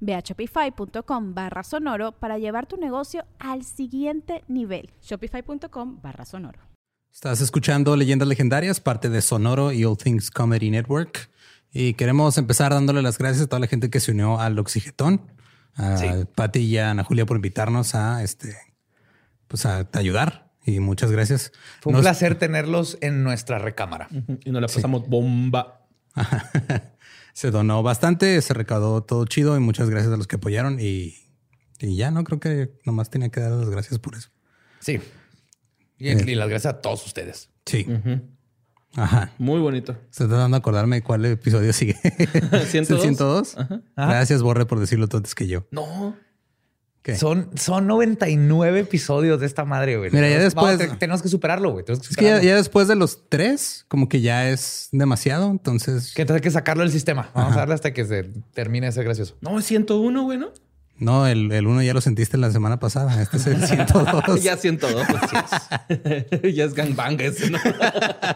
Ve a shopify.com barra sonoro para llevar tu negocio al siguiente nivel. Shopify.com barra sonoro. Estás escuchando Leyendas Legendarias, parte de Sonoro y All Things Comedy Network. Y queremos empezar dándole las gracias a toda la gente que se unió al Oxigetón, a Pati y a Ana Julia por invitarnos a este, pues a ayudar. Y muchas gracias. Fue un placer tenerlos en nuestra recámara. Y nos la pasamos bomba. se donó bastante, se recaudó todo chido y muchas gracias a los que apoyaron y, ya no creo que nomás tenía que dar las gracias por eso. Sí. Y, eh. las gracias a todos ustedes. Sí. Ajá. Muy bonito. Estoy tratando de acordarme cuál episodio sigue. 102. 102? Gracias, Borre, por decirlo tú antes que yo. No. Son, son 99 episodios de esta madre, güey. Mira, ya después. tenemos que superarlo, güey. Es que ya, después de los tres, como que ya es demasiado. Entonces. Que hay que sacarlo del sistema. Vamos a darle hasta que se termine de ser gracioso. No, es 101, güey, ¿no? No, el, el uno ya lo sentiste la semana pasada. Este es el 102. ya 102. Pues, ya es gangbang ese, ¿no?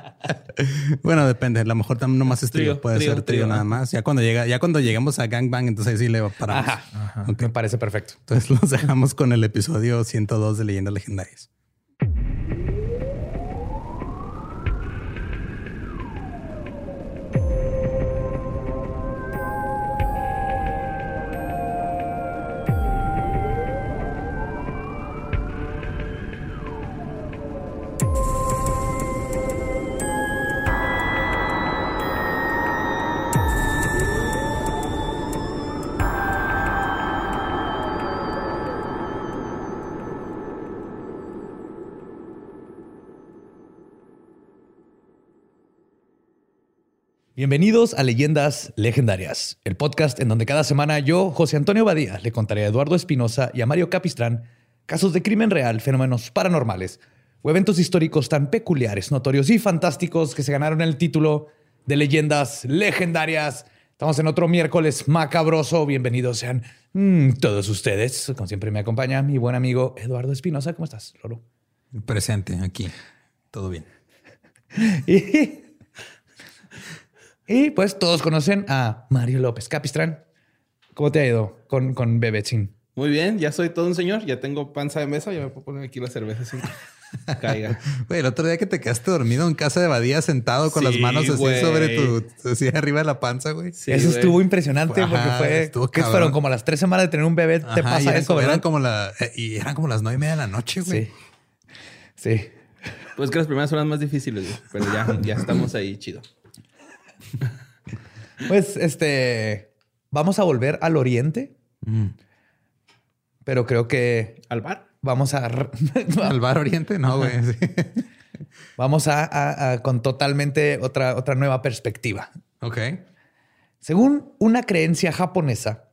bueno, depende. A lo mejor también nomás es trío. Puede ser trío, nada más. Ya cuando llega, ya cuando lleguemos a gangbang, entonces ahí sí le paramos. Ajá. Ajá. Me parece perfecto. Entonces los dejamos con el episodio 102 de Leyendas Legendarias. Bienvenidos a Leyendas Legendarias, el podcast en donde cada semana yo, José Antonio Badía, le contaré a Eduardo Espinosa y a Mario Capistrán casos de crimen real, fenómenos paranormales o eventos históricos tan peculiares, notorios y fantásticos que se ganaron el título de Leyendas Legendarias. Estamos en otro miércoles macabroso. Bienvenidos sean mm, todos ustedes. Como siempre me acompaña mi buen amigo Eduardo Espinosa. ¿Cómo estás, Lolo? Presente aquí. Todo bien. y y pues todos conocen a Mario López Capistrán. ¿Cómo te ha ido con, con Bebecín? Muy bien, ya soy todo un señor, ya tengo panza de mesa, ya me puedo poner aquí la cerveza sin caiga. Güey, el otro día que te quedaste dormido en casa de Badía sentado con las manos así sobre tu, así arriba de la panza, güey. eso estuvo impresionante porque fue, que fueron como las tres semanas de tener un bebé, te pasa eso, ¿verdad? Eran como la, eh, y eran como las nueve y media de la noche, güey. Sí. Sí. Pues que las primeras son las más difíciles, güey. pero ya, ya estamos ahí chido. Pues este, vamos a volver al oriente, mm. pero creo que... ¿Al bar? Vamos a... ¿Al bar oriente? No, güey. Vamos a, con totalmente otra, otra nueva perspectiva. Ok. Según una creencia japonesa,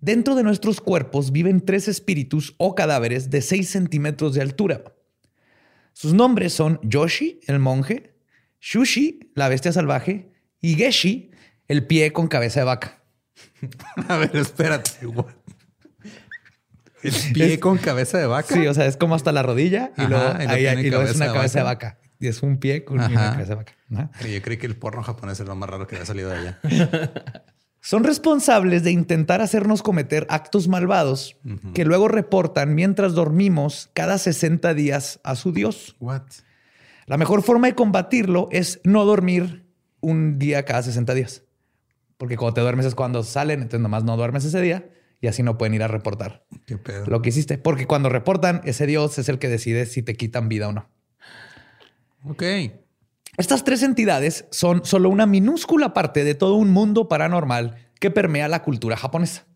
dentro de nuestros cuerpos viven tres espíritus o cadáveres de 6 centímetros de altura. Sus nombres son Yoshi, el monje, Shushi, la bestia salvaje, y Geshi, el pie con cabeza de vaca. A ver, espérate. ¿El pie con cabeza de vaca? Sí, o sea, es como hasta la rodilla y luego, ahí, es una cabeza de vaca. Y es un pie con una cabeza de vaca. Yo creí que el porno japonés es lo más raro que había salido de allá. Son responsables de intentar hacernos cometer actos malvados que luego reportan mientras dormimos cada 60 días a su Dios. What? La mejor forma de combatirlo es no dormir un día cada 60 días. Porque cuando te duermes es cuando salen, entonces nomás no duermes ese día y así no pueden ir a reportar ¿Qué pedo? lo que hiciste. Porque cuando reportan, ese Dios es el que decide si te quitan vida o no. Ok. Estas tres entidades son solo una minúscula parte de todo un mundo paranormal que permea la cultura japonesa.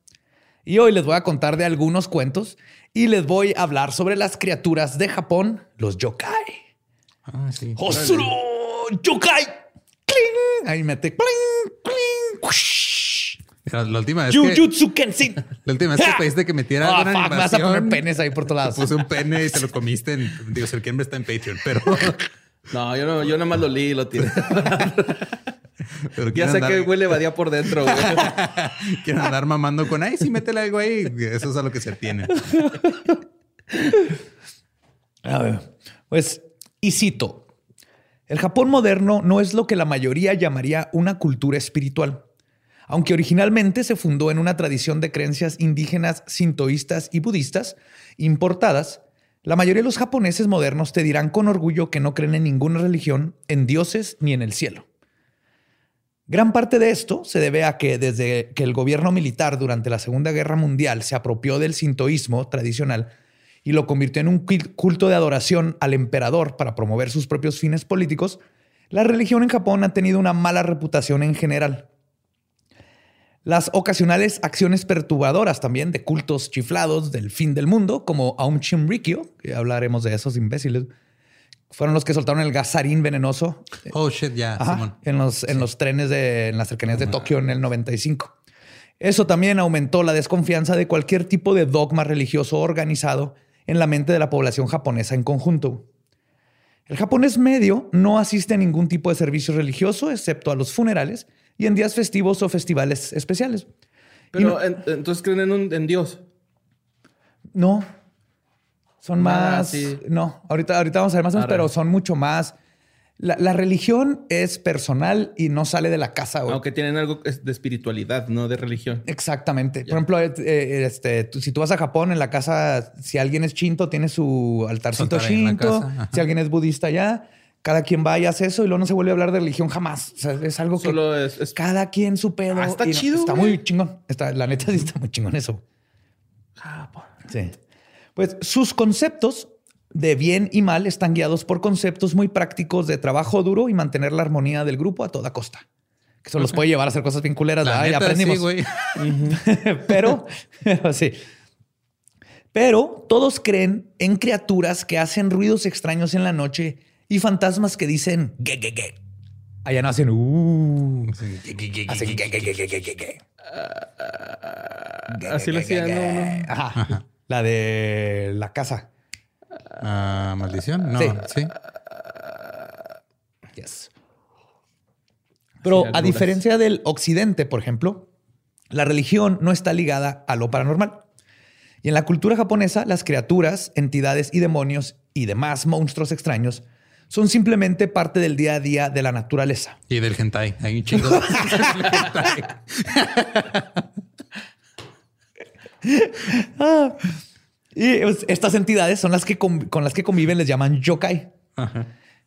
Y hoy les voy a contar de algunos cuentos y les voy a hablar sobre las criaturas de Japón, los yokai. Ah, sí. ¡Yokai! ¡Cling! Ahí mete ¡cling! ¡cling! La última vez que, ¡Jujutsu Kensin! la última vez que pediste que metiera Ah, alguna fuck, vas a poner penes ahí por todos lados. puse un pene y te lo comiste en, digo, Serkiembre está en Patreon, pero, No, yo no, yo nada más lo leí y lo tiré. pero ya sé andar- que huele vadía por dentro, güey. quieren andar mamando con, ay, sí, métele algo ahí. Eso es a lo que se tiene. A ver, pues, y cito, el Japón moderno no es lo que la mayoría llamaría una cultura espiritual. Aunque originalmente se fundó en una tradición de creencias indígenas, sintoístas y budistas importadas, la mayoría de los japoneses modernos te dirán con orgullo que no creen en ninguna religión, en dioses ni en el cielo. Gran parte de esto se debe a que desde que el gobierno militar durante la Segunda Guerra Mundial se apropió del sintoísmo tradicional y lo convirtió en un cul- culto de adoración al emperador para promover sus propios fines políticos, la religión en Japón ha tenido una mala reputación en general. Las ocasionales acciones perturbadoras también de cultos chiflados del fin del mundo, como Aum Shinrikyo, que hablaremos de esos imbéciles, fueron los que soltaron el gasarín venenoso Oh, shit, ya, en los, en los trenes de en las cercanías de Tokio en el 95. Eso también aumentó la desconfianza de cualquier tipo de dogma religioso organizado en la mente de la población japonesa en conjunto. El japonés medio no asiste a ningún tipo de servicio religioso excepto a los funerales y en días festivos o festivales especiales. Pero en- entonces creen en, un, en Dios. No. Son Nada, más. sí. No, ahorita, ahorita vamos a ver más, o menos, pero son mucho más. La, la religión es personal y no sale de la casa. güey. Aunque tienen algo de espiritualidad, no de religión. Exactamente. Por ejemplo, eh, eh, este, tú- si tú vas a Japón, en la casa, si alguien es chinto, tiene su altarcito altar chinto. Si alguien es budista ya, cada quien va y hace eso y luego no se vuelve a hablar de religión jamás. O sea, es algo que Solo es, es- cada quien su pedo. Ah, está no- chido, Está güey. muy chingón. Está, la neta sí está muy chingón eso. Japón. Sí. Pues sus conceptos de bien y mal están guiados por conceptos muy prácticos de trabajo duro y mantener la armonía del grupo a toda costa. Que eso los puede llevar a hacer cosas bien culeras. La aprendimos. sí, pero, pero sí. Pero todos creen en criaturas que hacen ruidos extraños en la noche y fantasmas que dicen ge, ge, ge. Allá no hacen uh. Hacen Así lo hacían. La de la casa. Ah, maldición. No, Sí. sí. Yes. Pero Sí, a diferencia del occidente, por ejemplo, la religión no está ligada a lo paranormal. Y en la cultura japonesa, las criaturas, entidades y demonios y demás monstruos extraños son simplemente parte del día a día de la naturaleza. Y del hentai. Hay un chingo. de- Y pues, estas entidades son las que con, con las que conviven, les llaman yokai. Ajá.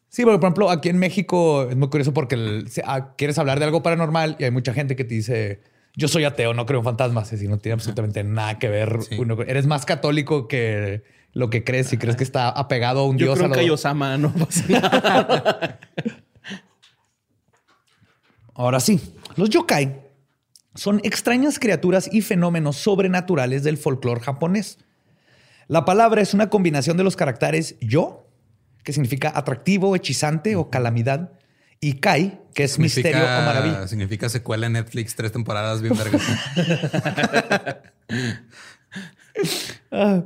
Sí, porque, por ejemplo, aquí en México es muy curioso porque el- se- ah, quieres hablar de algo paranormal y hay mucha gente que te dice, yo soy ateo, no creo en fantasmas. Es decir, no tiene absolutamente nada que ver. Sí. uno con- eres más católico que lo que crees y crees que está apegado a un Yo dios. creo a lo- Kaiosama, no pasa nada. Ahora sí, los yokai son extrañas criaturas y fenómenos sobrenaturales del folclore japonés. La palabra es una combinación de los caracteres yo, que significa atractivo, hechizante o calamidad, y kai, que es misterio o maravilla. Significa secuela en Netflix, tres temporadas bien vergas. Ah.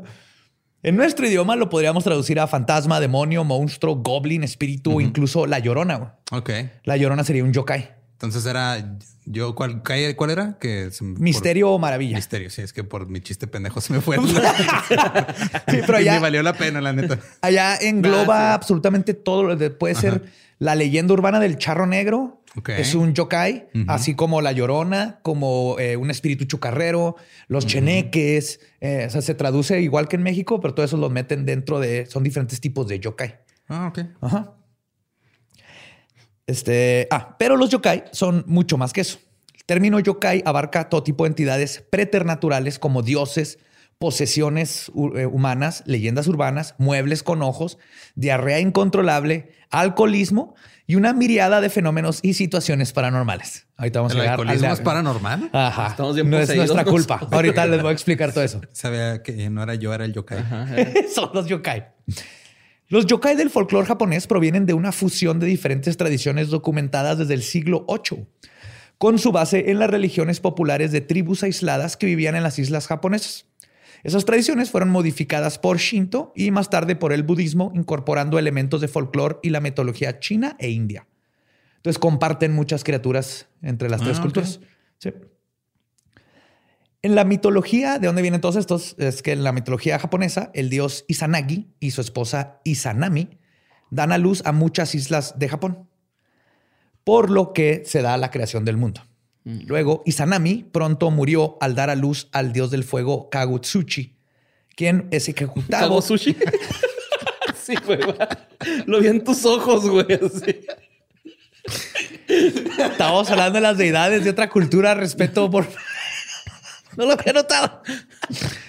En nuestro idioma lo podríamos traducir a fantasma, demonio, monstruo, goblin, espíritu o incluso la llorona. ok. La llorona sería un yokai. Entonces era yo, ¿cuál, cuál era? Que por- Misterio o maravilla. misterio. Sí, es que por mi chiste pendejo se me fue. Sí, pero allá- me valió la pena, la neta. Allá engloba sí. absolutamente todo. lo de- Puede ser la leyenda urbana del charro negro. Ok. Es un yokai, así como la llorona, como eh, un espíritu chucarrero, los cheneques. eh, o sea, se traduce igual que en México, pero todo eso lo meten dentro de. Son diferentes tipos de yokai. Ah, ok. Ajá. Este, ah, pero los yokai son mucho más que eso. El término yokai abarca todo tipo de entidades preternaturales como dioses, posesiones eh, humanas, leyendas urbanas, muebles con ojos, diarrea incontrolable, alcoholismo y una miriada de fenómenos y situaciones paranormales. Ahorita vamos ¿El a llegar alcoholismo al- es paranormal? Ajá. Estamos bien no es nuestra culpa. Ahorita les voy a explicar todo eso. Sabía que no era yo, era el yokai. Son los yokai. Los yokai del folclore japonés provienen de una fusión de diferentes tradiciones documentadas desde el siglo VIII, con su base en las religiones populares de tribus aisladas que vivían en las islas japonesas. Esas tradiciones fueron modificadas por Shinto y más tarde por el budismo, incorporando elementos de folclore y la mitología china e india. Entonces comparten muchas criaturas entre las tres Ah, culturas. Sí. En la mitología, ¿de dónde vienen todos estos? Es que en la mitología japonesa, el dios Izanagi y su esposa Izanami dan a luz a muchas islas de Japón, por lo que se da la creación del mundo. Luego, Izanami pronto murió al dar a luz al dios del fuego Kagutsuchi, quien es ejecutado. ¿Cago sushi? sí, güey. Lo vi en tus ojos, güey. así. Estamos hablando de las deidades de otra cultura, respeto por. No lo había notado.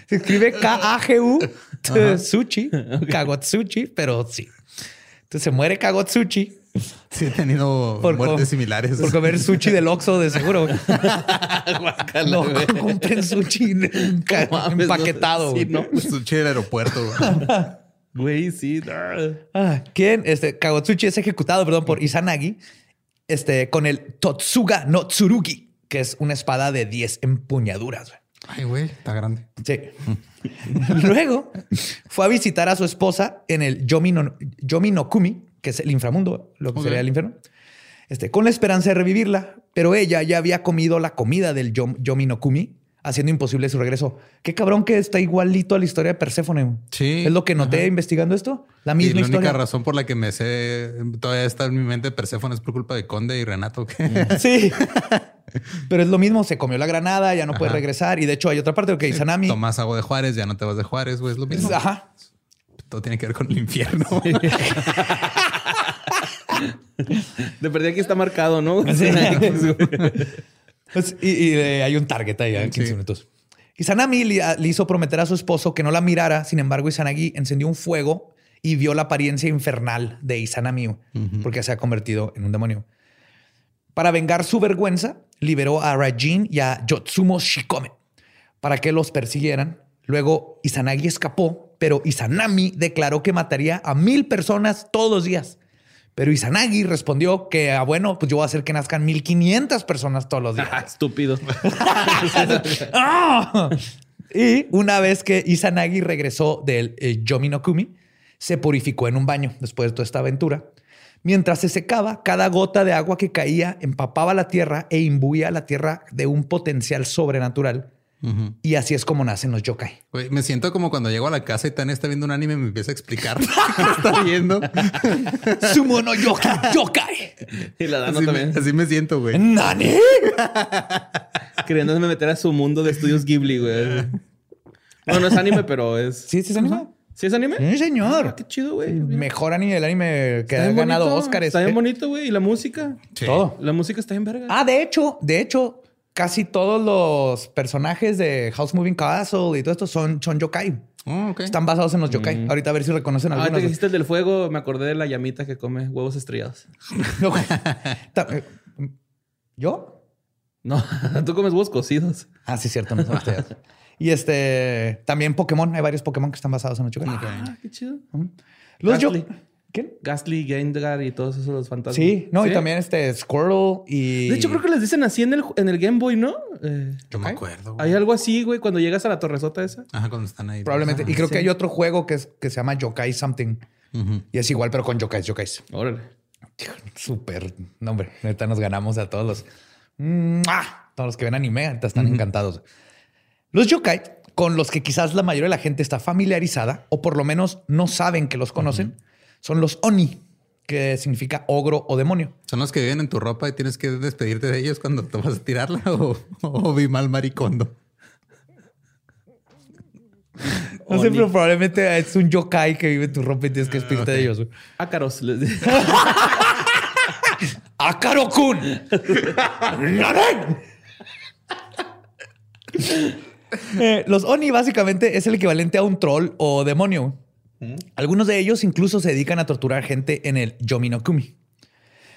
Se escribe K-A-G-U Sushi, Kagotsuchi, pero sí. Entonces se muere Kagotsuchi Sí, he tenido por, muertes com- similares. por comer sushi del Oxxo, de seguro. No compren sushi empaquetado. no. Sí, no. Sushi del aeropuerto. güey. Güey, sí. Ah, ¿Quién? Este, Kagotsuchi es ejecutado, perdón, por Izanagi, este, con el Totsuga no Tsurugi, que es una espada de 10 empuñaduras. güey. Ay, güey, está grande. Sí. Luego fue a visitar a su esposa en el Yomi no, Yomi no Kumi, que es el inframundo, lo que sería el infierno, este, con la esperanza de revivirla, pero ella ya había comido la comida del Yom- Yomi no Kumi, haciendo imposible su regreso. Qué cabrón que está igualito a la historia de Perséfone. Sí. Es lo que noté Ajá. investigando esto. La Y misma la única historia. razón por la que me sé, todavía está en mi mente Perséfone es por culpa de Conde y Renato. que- Sí. Pero es lo mismo, se comió la granada, ya no puede regresar. Y de hecho hay otra parte que Izanami. Tomas agua de Juárez, ya no te vas de Juárez, güey. Es lo mismo. Ajá. Todo tiene que ver con el infierno. De perdí aquí está marcado, ¿no? Sí. Pues, y y, eh, hay un target ahí a 15 Sí. minutos. Izanami le, le hizo prometer a su esposo que no la mirara. Sin embargo, Izanagi encendió un fuego y vio la apariencia infernal de Izanami porque se ha convertido en un demonio. Para vengar su vergüenza, liberó a Rajin y a Yotsumo Shikome para que los persiguieran. Luego Izanagi escapó, pero Izanami declaró que mataría a mil personas todos los días. Pero Izanagi respondió que, ah, bueno, pues yo voy a hacer que nazcan 1500 personas todos los días. Estúpido. ¡Ah! Y una vez que Izanagi regresó del eh, Yomi no Kumi, se purificó en un baño después de toda esta aventura. Mientras se secaba, cada gota de agua que caía empapaba la tierra e imbuía la tierra de un potencial sobrenatural. Y así es como nacen los yokai. Me siento como cuando llego a la casa y Tania está viendo un anime y me empieza a explicar qué está viendo. Sumo no yokai, yokai. Y la Dano Así me, también. así me siento, güey. ¿Nani? Queriéndome meter a su mundo de estudios Ghibli, güey. No, no es anime, pero es. ¿Sí, sí es anime? ¿Sí es anime? Sí, señor. Ah, qué chido, güey. Mejor anime del anime que Está ha ganado Oscars. Está bien bonito, güey. Y la música. Sí. Todo. La música está bien verga. Ah, de hecho, de hecho, casi todos los personajes de House Moving Castle y todo esto son, son yokai. Oh, ok. Están basados en los yokai. Ahorita a ver si reconocen Ahorita que algunos. dijiste el del fuego, me acordé de la llamita que come huevos estrellados. ¿Yo? No, tú comes huevos cocidos. Ah, sí, cierto. No son ustedes. y este, también Pokémon. Hay varios Pokémon que están basados en los yokai. Ah, qué chido. Los yo... ¿Quién? Gastly, Gengar y todos esos los fantasmas. Sí, no, y también este Squirtle y... De hecho, creo que les dicen así en el, en el Game Boy, ¿no? Eh, Yo me acuerdo. güey. Hay algo así, güey, cuando llegas a la torresota esa. Ajá, cuando están ahí. Probablemente. Y creo que hay otro juego que, es, que se llama Yokai Something. Y es igual, pero con yokais, yokais. Órale. Súper. No, hombre, neta nos ganamos a todos los. ¡Mua! Todos los que ven anime, ahorita están encantados. Los yokai, con los que quizás la mayoría de la gente está familiarizada, o por lo menos no saben que los conocen, son los oni, que significa ogro o demonio. Son los que viven en tu ropa y tienes que despedirte de ellos cuando te vas a tirarla o, o vi mal maricondo. No sé, pero probablemente es un yokai que vive en tu ropa y tienes que despedirte de ellos. güey. Ácaros. ¡Naren! Eh, los Oni básicamente es el equivalente a un troll o demonio. Algunos de ellos incluso se dedican a torturar gente en el Yominokumi.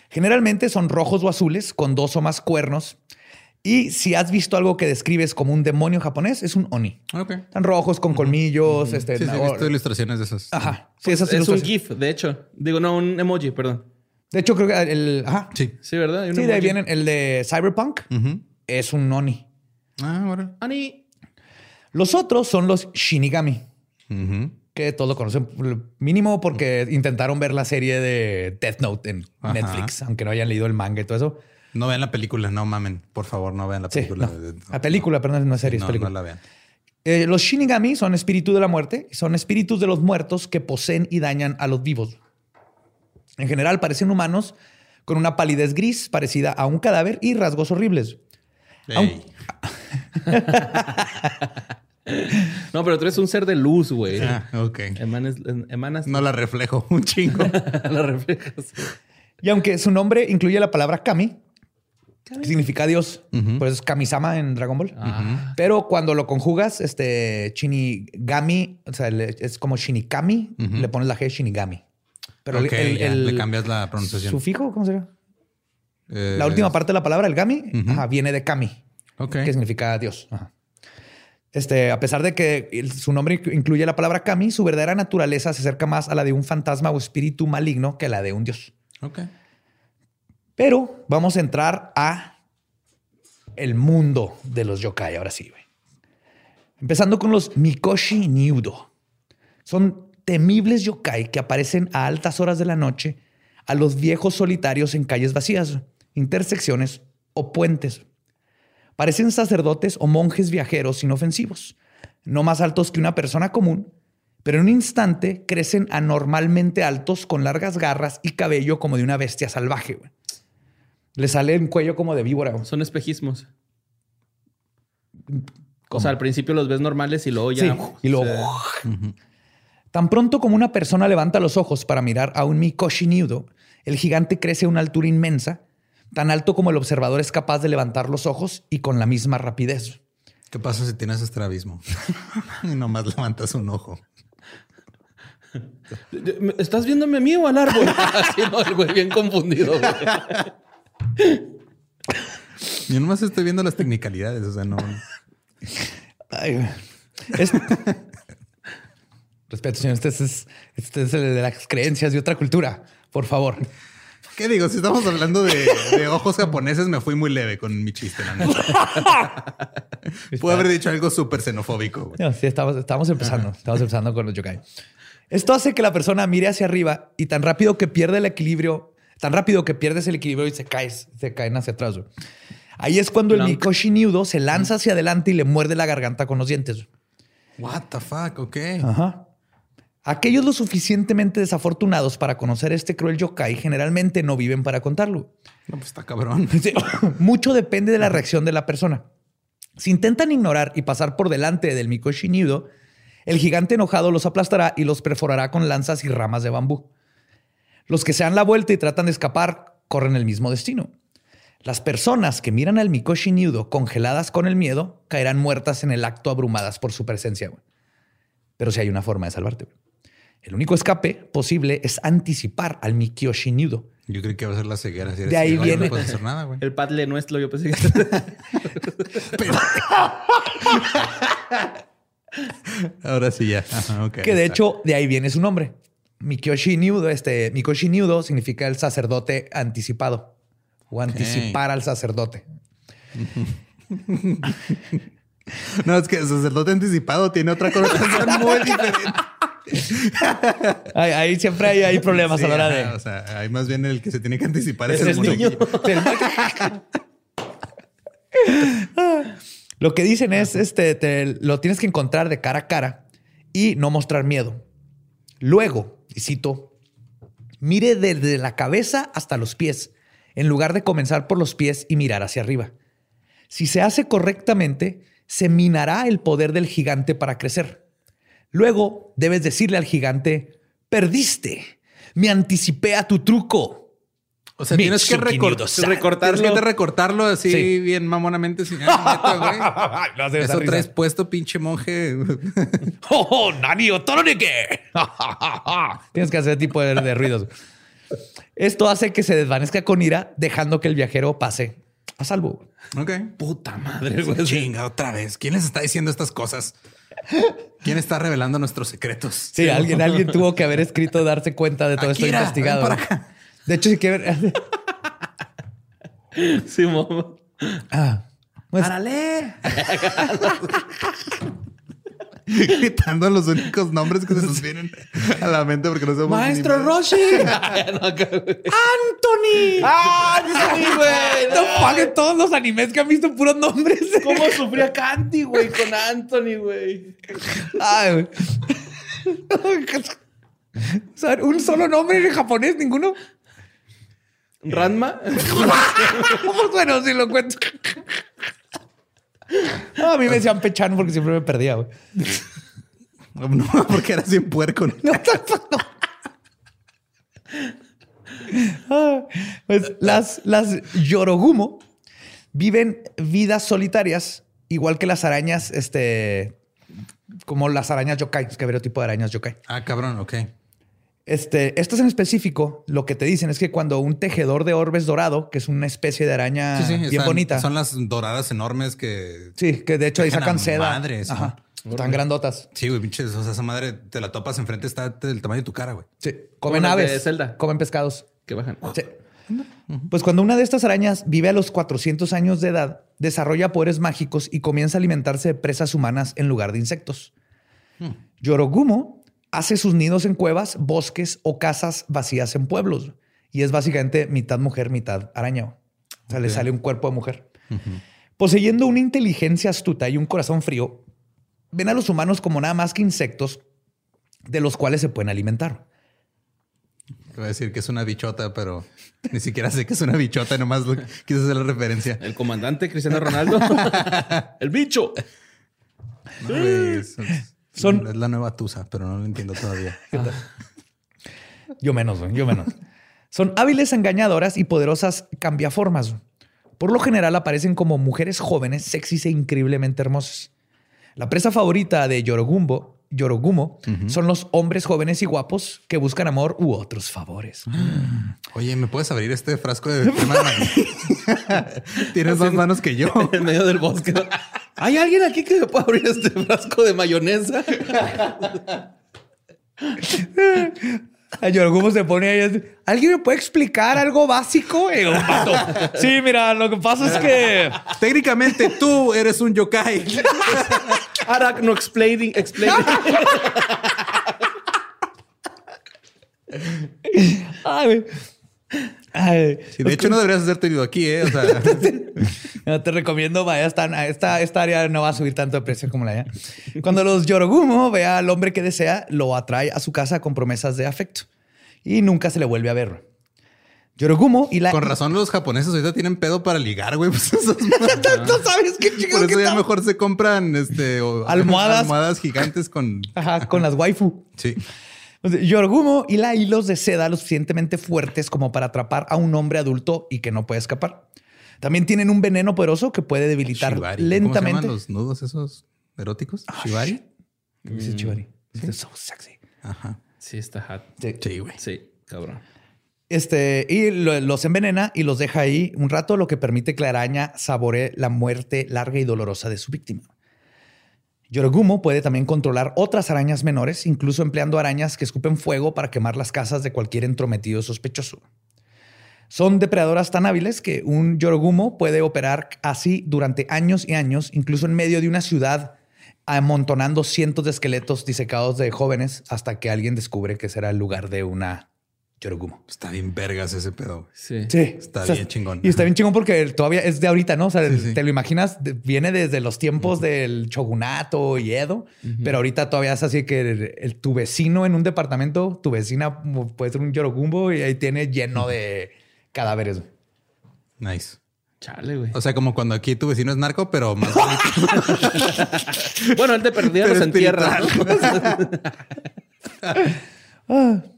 Generalmente son rojos o azules con dos o más cuernos. Y si has visto algo que describes como un demonio japonés, es un Oni. Ok. Están rojos con colmillos. este, Sí, sí, he visto ilustraciones de esas. Ajá. Sí, esas es un. GIF, de hecho. Digo, no, un emoji, perdón. De hecho, creo que el. Ajá. Sí. Sí, ¿verdad? Sí, de ahí vienen. El de Cyberpunk es un Oni. Ah, ahora. Ani. Los otros son los Shinigami, Ujú. Que todos lo conocen mínimo porque intentaron ver la serie de Death Note en Ajá. Netflix, aunque no hayan leído el manga y todo eso. No vean la película, no mamen. Por favor, no vean la Sí, película. no. de- La película, perdón, no es serie, es no, película. no la vean. Eh, los Shinigami son espíritus de la muerte, son espíritus de los muertos que poseen y dañan a los vivos. En general parecen humanos con una palidez gris parecida a un cadáver y rasgos horribles. Ey. No, pero tú eres un ser de luz, güey. Ah, ok. Emanas No la reflejo un chingo. la reflejas. Y aunque su nombre incluye la palabra Kami, que significa Dios, pues es Kamisama en Dragon Ball. Pero cuando lo conjugas, este Shinigami, o sea, es como Shinikami, le pones la G Shinigami. Pero el- Ok, el, ya, el- le cambias la pronunciación. ¿Sufijo? ¿Cómo sería? Eh, La última parte de la palabra, el Gami, ajá, viene de Kami, Ok. que significa Dios. Ajá. Este, a pesar de que su nombre incluye la palabra Kami, su verdadera naturaleza se acerca más a la de un fantasma o espíritu maligno que a la de un dios. Ok. Pero vamos a entrar a el mundo de los yokai, ahora sí. güey. Empezando con los Mikoshi Niudo. Son temibles yokai que aparecen a altas horas de la noche a los viejos solitarios en calles vacías, intersecciones o puentes. Parecen sacerdotes o monjes viajeros inofensivos, no más altos que una persona común, pero en un instante crecen anormalmente altos con largas garras y cabello como de una bestia salvaje. güey. Le sale un cuello como de víbora. güey. Son espejismos. ¿Cómo? O sea, al principio los ves normales y luego ya. Sí, y luego... se- Tan pronto como una persona levanta los ojos para mirar a un Mikoshi Niudo, el gigante crece a una altura inmensa, tan alto como el observador es capaz de levantar los ojos y con la misma rapidez. ¿Qué pasa si tienes estrabismo? y nomás levantas un ojo. ¿Estás viéndome a mí o al árbol? Así no, el güey bien confundido. güey. Yo nomás estoy viendo las technicalidades, o sea, no. Ay, güey. Es- Respeto, señor. Este es, este es el de las creencias de otra cultura. Por favor. ¿Qué digo? Si estamos hablando de, de ojos japoneses, me fui muy leve con mi chiste, la neta. Puedo haber dicho algo súper xenofóbico. No, sí, estamos, estamos empezando. Estamos empezando con los yokai. Esto hace que la persona mire hacia arriba y tan rápido que pierde el equilibrio, tan rápido que pierdes el equilibrio y se caes, se caen hacia atrás. güey. Ahí es cuando el. Mikoshi Niudo se lanza hacia adelante y le muerde la garganta con los dientes. What the fuck? Ok. Ajá. Aquellos lo suficientemente desafortunados para conocer este cruel yokai generalmente no viven para contarlo. No, pues está cabrón. Sí, Mucho depende de la reacción de la persona. Si intentan ignorar y pasar por delante del Mikoshi Niudo, el gigante enojado los aplastará y los perforará con lanzas y ramas de bambú. Los que se dan la vuelta y tratan de escapar corren el mismo destino. Las personas que miran al Mikoshi Niudo congeladas con el miedo caerán muertas en el acto abrumadas por su presencia. Pero si hay una forma de salvarte. El único escape posible es anticipar al Mikoshi Niudo. Yo creí que iba a ser la ceguera. Si De ahí viene- No puedes hacer nada, güey. El padle nuestro, yo pensé que. Ahora sí ya. Ajá, ok. Que de Está. hecho de ahí viene su nombre. Mikoshi Niudo, este Mikoshi Niudo significa el sacerdote anticipado o anticipar al sacerdote. No, es que el sacerdote anticipado tiene otra connotación muy diferente. Ahí, ahí siempre hay, hay problemas Sí, a la hora de. O sea, hay más bien el que se tiene que anticipar es el niño. Lo que dicen es, este, te- lo tienes que encontrar de cara a cara y no mostrar miedo. Luego, y cito, mire desde la cabeza hasta los pies, en lugar de comenzar por los pies y mirar hacia arriba. Si se hace correctamente, se minará el poder del gigante para crecer. Luego debes decirle al gigante, perdiste, me anticipé a tu truco. O sea, tienes que recor- Mitsuki recortarlo. Tienes que recortarlo así Sí. bien mamonamente. Sin hace Eso risa. traes puesto, pinche monje. ¡Oh, oh, Nani Otoronike! Tienes que hacer tipo de, de ruidos. Esto hace que se desvanezca con ira, dejando que el viajero pase a salvo. ok. Puta madre, güey. Chinga, otra vez. ¿Quién les está diciendo estas cosas? ¿Quién está revelando nuestros secretos? Sí, alguien, alguien tuvo que haber escrito, darse cuenta de todo Akira, esto investigado. ven para acá. De hecho, sí que ver. Sí, mo. Ah, pues, Gritando los únicos nombres que se nos vienen a la mente porque no sabemos. Maestro Roshi. Anthony. ¡Ah! Sí, güey. No fuck, todos los animes que han visto puros nombres. ¿Cómo sufría Candy, güey, con Anthony, güey? Ay, güey. O sea, un solo nombre en japonés, ninguno. ¿Ranma? Pues bueno, si lo cuento. No, a mí me decían pechano porque siempre me perdía, güey. No, porque eras bien puerco. ¿no? Ah, Pues las, las Yorogumo viven vidas solitarias, igual que las arañas, este, como las arañas yokai, que habría tipo de arañas yokai. Ah, cabrón, ok. Este, estas en específico, lo que te dicen es que cuando un tejedor de orbes dorado, que es una especie de araña Sí, sí, bien están- bonita. Son las doradas enormes que. Sí, que de hecho ahí sacan a seda. madres, Ajá. Están grandotas. Sí, güey, pinches. O sea, esa madre te la topas enfrente, está del tamaño de tu cara, güey. Sí. Como Comen de aves. Zelda. Comen pescados. Que bajan. Sí. Pues cuando una de estas arañas vive a los 400 años de edad, desarrolla poderes mágicos y comienza a alimentarse de presas humanas en lugar de insectos. Yorogumo hace sus nidos en cuevas, bosques o casas vacías en pueblos. Y es básicamente mitad mujer, mitad araña. O sea, le sale un cuerpo de mujer. Poseyendo una inteligencia astuta y un corazón frío, ven a los humanos como nada más que insectos de los cuales se pueden alimentar. Te voy a decir que es una bichota, pero ni siquiera sé que es una bichota, nomás quise hacer la referencia. El comandante Cristiano Ronaldo. el bicho. No, es, Son- es la nueva Tusa, pero no lo entiendo todavía. Yo menos, yo menos. Son hábiles engañadoras y poderosas cambiaformas. Por lo general aparecen como mujeres jóvenes, sexys e increíblemente hermosas. La presa favorita de Yorogumbo, Yorogumo son los hombres jóvenes y guapos que buscan amor u otros favores. Oye, ¿me puedes abrir este frasco de? Tienes más manos que yo. En medio del bosque. ¿Hay alguien aquí que me pueda abrir este frasco de mayonesa? A Yorogumo se pone ahí. ¿Alguien me puede explicar algo básico? Vato, Sí, mira, lo que pasa es que Técnicamente tú eres un yokai. Arachno explaining, explaining. Ay. Ay, Sí, de hecho, no deberías hacerte ido aquí, ¿eh? O sea, No te recomiendo, vaya, esta, esta, esta área no va a subir tanto de precio como la allá. Cuando los Yorogumo vea al hombre que desea, lo atrae a su casa con promesas de afecto y nunca se le vuelve a ver. Yorogumo y la... con razón los japoneses ahorita tienen pedo para ligar, güey. Pues esos- ¿Tú sabes qué Por chingado eso que ya mejor se compran este, o- Almohadas. almohadas gigantes con... Ajá, con las waifu. Sí. O sea, Yorogumo hila hilos de seda lo suficientemente fuertes como para atrapar a un hombre adulto y que no puede escapar. También tienen un veneno poderoso que puede debilitar Shibari. ¿Cómo se lentamente. llaman los nudos esos eróticos? Shibari. Sí, Chivari. Es so sexy. Ajá. Sí, está hot. Sí. Sí, güey. Sí, cabrón. Este, y lo- los envenena y los deja ahí un rato, lo que permite que la araña saboree la muerte larga y dolorosa de su víctima. Yorogumo puede también controlar otras arañas menores, incluso empleando arañas que escupen fuego para quemar las casas de cualquier entrometido sospechoso. Son depredadoras tan hábiles que un Yorogumo puede operar así durante años y años, incluso en medio de una ciudad, amontonando cientos de esqueletos disecados de jóvenes hasta que alguien descubre que será el lugar de una Yorogumo. Está bien vergas ese pedo. Sí. Sí. Está O sea, bien chingón. Y está bien chingón porque todavía es de ahorita, ¿no? O sea, Sí, sí. te lo imaginas, de- viene desde los tiempos del shogunato y Edo, pero ahorita todavía es así que el, el- tu vecino en un departamento, tu vecina puede ser un yorogumbo y ahí tiene lleno de cadáveres. Nice. Chale, güey. O sea, como cuando aquí tu vecino es narco, pero más Bueno, él te perdía los entierra.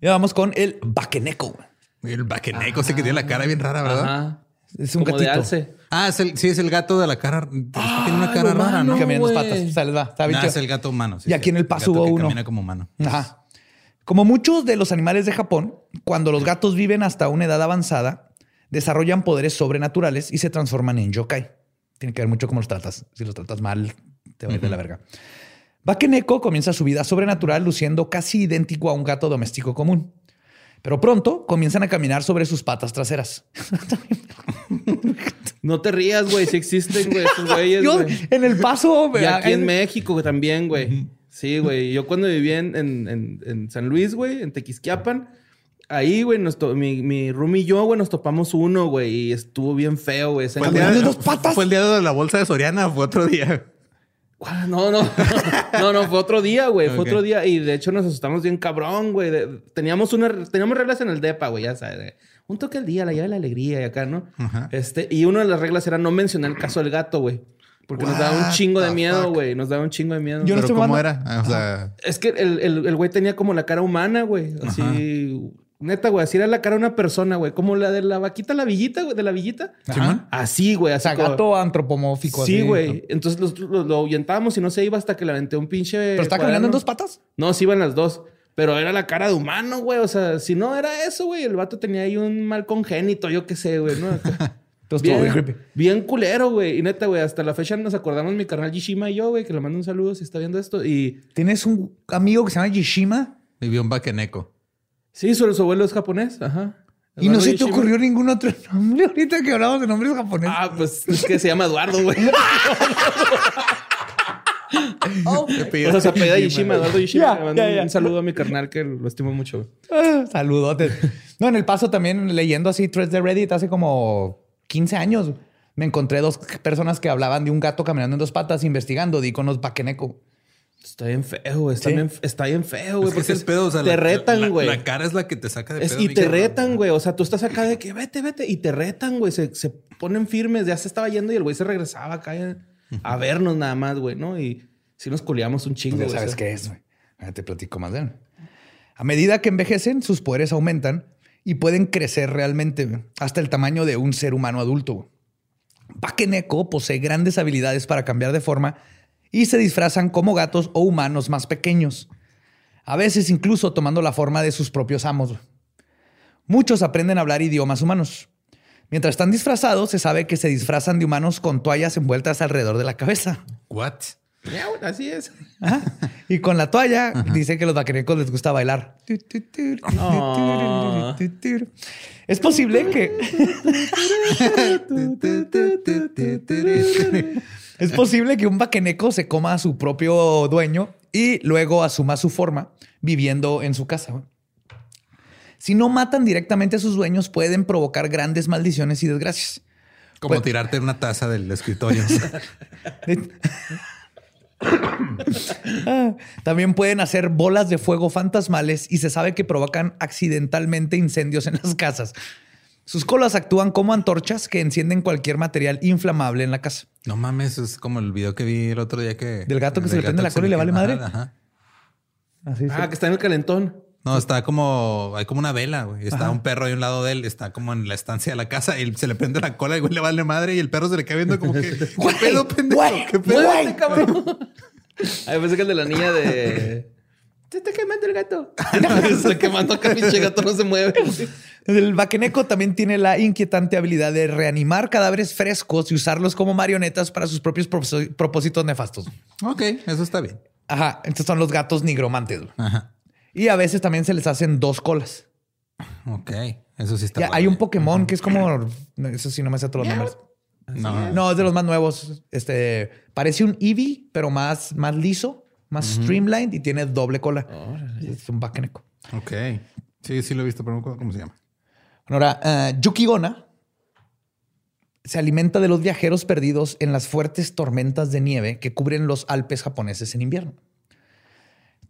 Ya vamos con el bakeneko. El vaqueneco, ese que tiene la cara bien rara, ¿verdad? Ajá. Es un Como de gatito. alce. Ah, es el, sí, es el gato de la cara. tiene una cara rara, ¿no? mano. Camina en dos güey. patas. O sea, les va. Está bien Nah, es el gato humano. sí, Y aquí sí, en el el paso gato hubo que uno. Camina como humano. Ajá. Como muchos de los animales de Japón, cuando los gatos viven hasta una edad avanzada, desarrollan poderes sobrenaturales y se transforman en yokai. Tiene que ver mucho cómo los tratas. Si los tratas mal, te va a ir de la verga. Bakeneko comienza su vida sobrenatural luciendo casi idéntico a un gato doméstico común. Pero pronto comienzan a caminar sobre sus patas traseras. No te rías, güey. Si existen, güey, estos güeyes, Yo, güey. en el paso... Y aquí en en- México también, güey. Sí, güey. Yo cuando vivía en, en- en- en San Luis, güey, en Tequisquiapan, ahí, güey, nos to- mi, mi roomie y yo, güey, nos topamos uno, güey, y estuvo bien feo, güey. ese ¿Fue el, día. día ¿Caminando de, dos patas? ¿Fue el día de la bolsa de Soriana fue otro día? No, no. No, no, fue otro día, güey. Fue otro día. Y de hecho nos asustamos bien cabrón, güey. Teníamos una, teníamos reglas en el DEPA, güey, ya sabes. de un toque al día, la llave de la alegría y acá, ¿no? Ajá. Este, y una de las reglas era no mencionar el caso del gato, güey. Porque nos daba un chingo de miedo, güey. Nos daba un chingo de miedo. Yo no ¿Pero cómo era? O sea, Es que el, el, el güey tenía como la cara humana, güey. Así. Neta, güey. Así era la cara de una persona, güey. Como la de la vaquita, la villita, güey. De la villita. Ajá. Así, güey. O Así sea, como- gato antropomórfico. Sí, así. güey. Entonces los- los- lo ahuyentábamos y no se iba hasta que le aventé un pinche. ¿Pero está caminando en dos patas? No, sí iban las dos. Pero era la cara de humano, güey. O sea, si no era eso, güey. El vato tenía ahí un mal congénito, yo qué sé, güey. ¿no? Bien Bien, creepy. bien culero, güey. Y neta, güey, hasta la fecha nos acordamos mi carnal Yishima y yo, güey, que le mando un saludo si está viendo esto. Y ¿Tienes un amigo que se llama Yishima? vivió un vaqueneco. Sí, su, su abuelo es japonés. Ajá. Y no se te ocurrió ningún otro nombre ahorita que hablamos de nombres japoneses. Ah, pues es que se llama Eduardo, güey. o sea, se apellida Yishima, Eduardo Yishima. Mando ya, un- saludo a mi carnal que lo estimo mucho. Ah, saludotes. No, en el paso también leyendo así threads de Reddit hace como 15 años. Me encontré dos personas que hablaban de un gato caminando en dos patas investigando de iconos Bakeneko. Está bien feo, güey. Está, Sí. bien, está bien feo, güey. Es que porque ese pedo, o sea, te la- retan, la- güey. La, cara es la que te saca de Es- pedo. y te retan, güey. O sea, tú estás acá de que vete, vete. Y te retan, güey. Se, se ponen firmes. Ya se estaba yendo y el güey se regresaba acá a- a vernos nada más, güey, ¿no? Y sí nos culiamos un chingo, Ya güey. sabes O sea, qué es, güey. Ah, Te platico más de él. A medida que envejecen, sus poderes aumentan y pueden crecer realmente hasta el tamaño de un ser humano adulto. Bakeneko posee grandes habilidades para cambiar de forma y se disfrazan como gatos o humanos más pequeños. A veces incluso tomando la forma de sus propios amos. Muchos aprenden a hablar idiomas humanos. Mientras están disfrazados, se sabe que se disfrazan de humanos con toallas envueltas alrededor de la cabeza. What? Así es. Ajá. Y con la toalla dice que a los vaquerecos les gusta bailar. Es posible que es posible que un vaqueneco se coma a su propio dueño y luego asuma su forma viviendo en su casa. Si no matan directamente a sus dueños, pueden provocar grandes maldiciones y desgracias. Como tirarte una taza del escritorio. También pueden hacer bolas de fuego fantasmales y se sabe que provocan accidentalmente incendios en las casas. Sus colas actúan como antorchas que encienden cualquier material inflamable en la casa. no mames, es como el video que vi el otro día que... Del gato que se le prende la cola y le vale madre. Ajá. Así Ah, que está en el calentón. No, está como... Hay como una vela, güey. Está un perro ahí a un lado de él. Está como en la estancia de la casa y se le prende la cola y güey le vale madre y el perro se le queda viendo como que... ¿Qué pedo, pendejo? güey, ¿Qué pedo? Muévete, cabrón. Ay, pensé que el de la niña de. Se está quemando el gato. se está quemando acá, pinche gato no se mueve. El vaqueneco también tiene la inquietante habilidad de reanimar cadáveres frescos y usarlos como marionetas para sus propios propós- propósitos nefastos. Ok, eso está bien. Ajá, estos son los gatos nigromantes. Ajá. Y a veces también se les hacen dos colas. Ok, eso sí está Ya, hay un Pokémon que es como. Eso sí, no me sé todos los nombres. No. No, es de los más nuevos. Este parece un Eevee, pero más, más liso, más streamlined y tiene doble cola. Es un Bakeneko. Ok. Sí, sí lo he visto, pero no me acuerdo cómo se llama. Ahora, eh, Yukigona se alimenta de los viajeros perdidos en las fuertes tormentas de nieve que cubren los Alpes japoneses en invierno.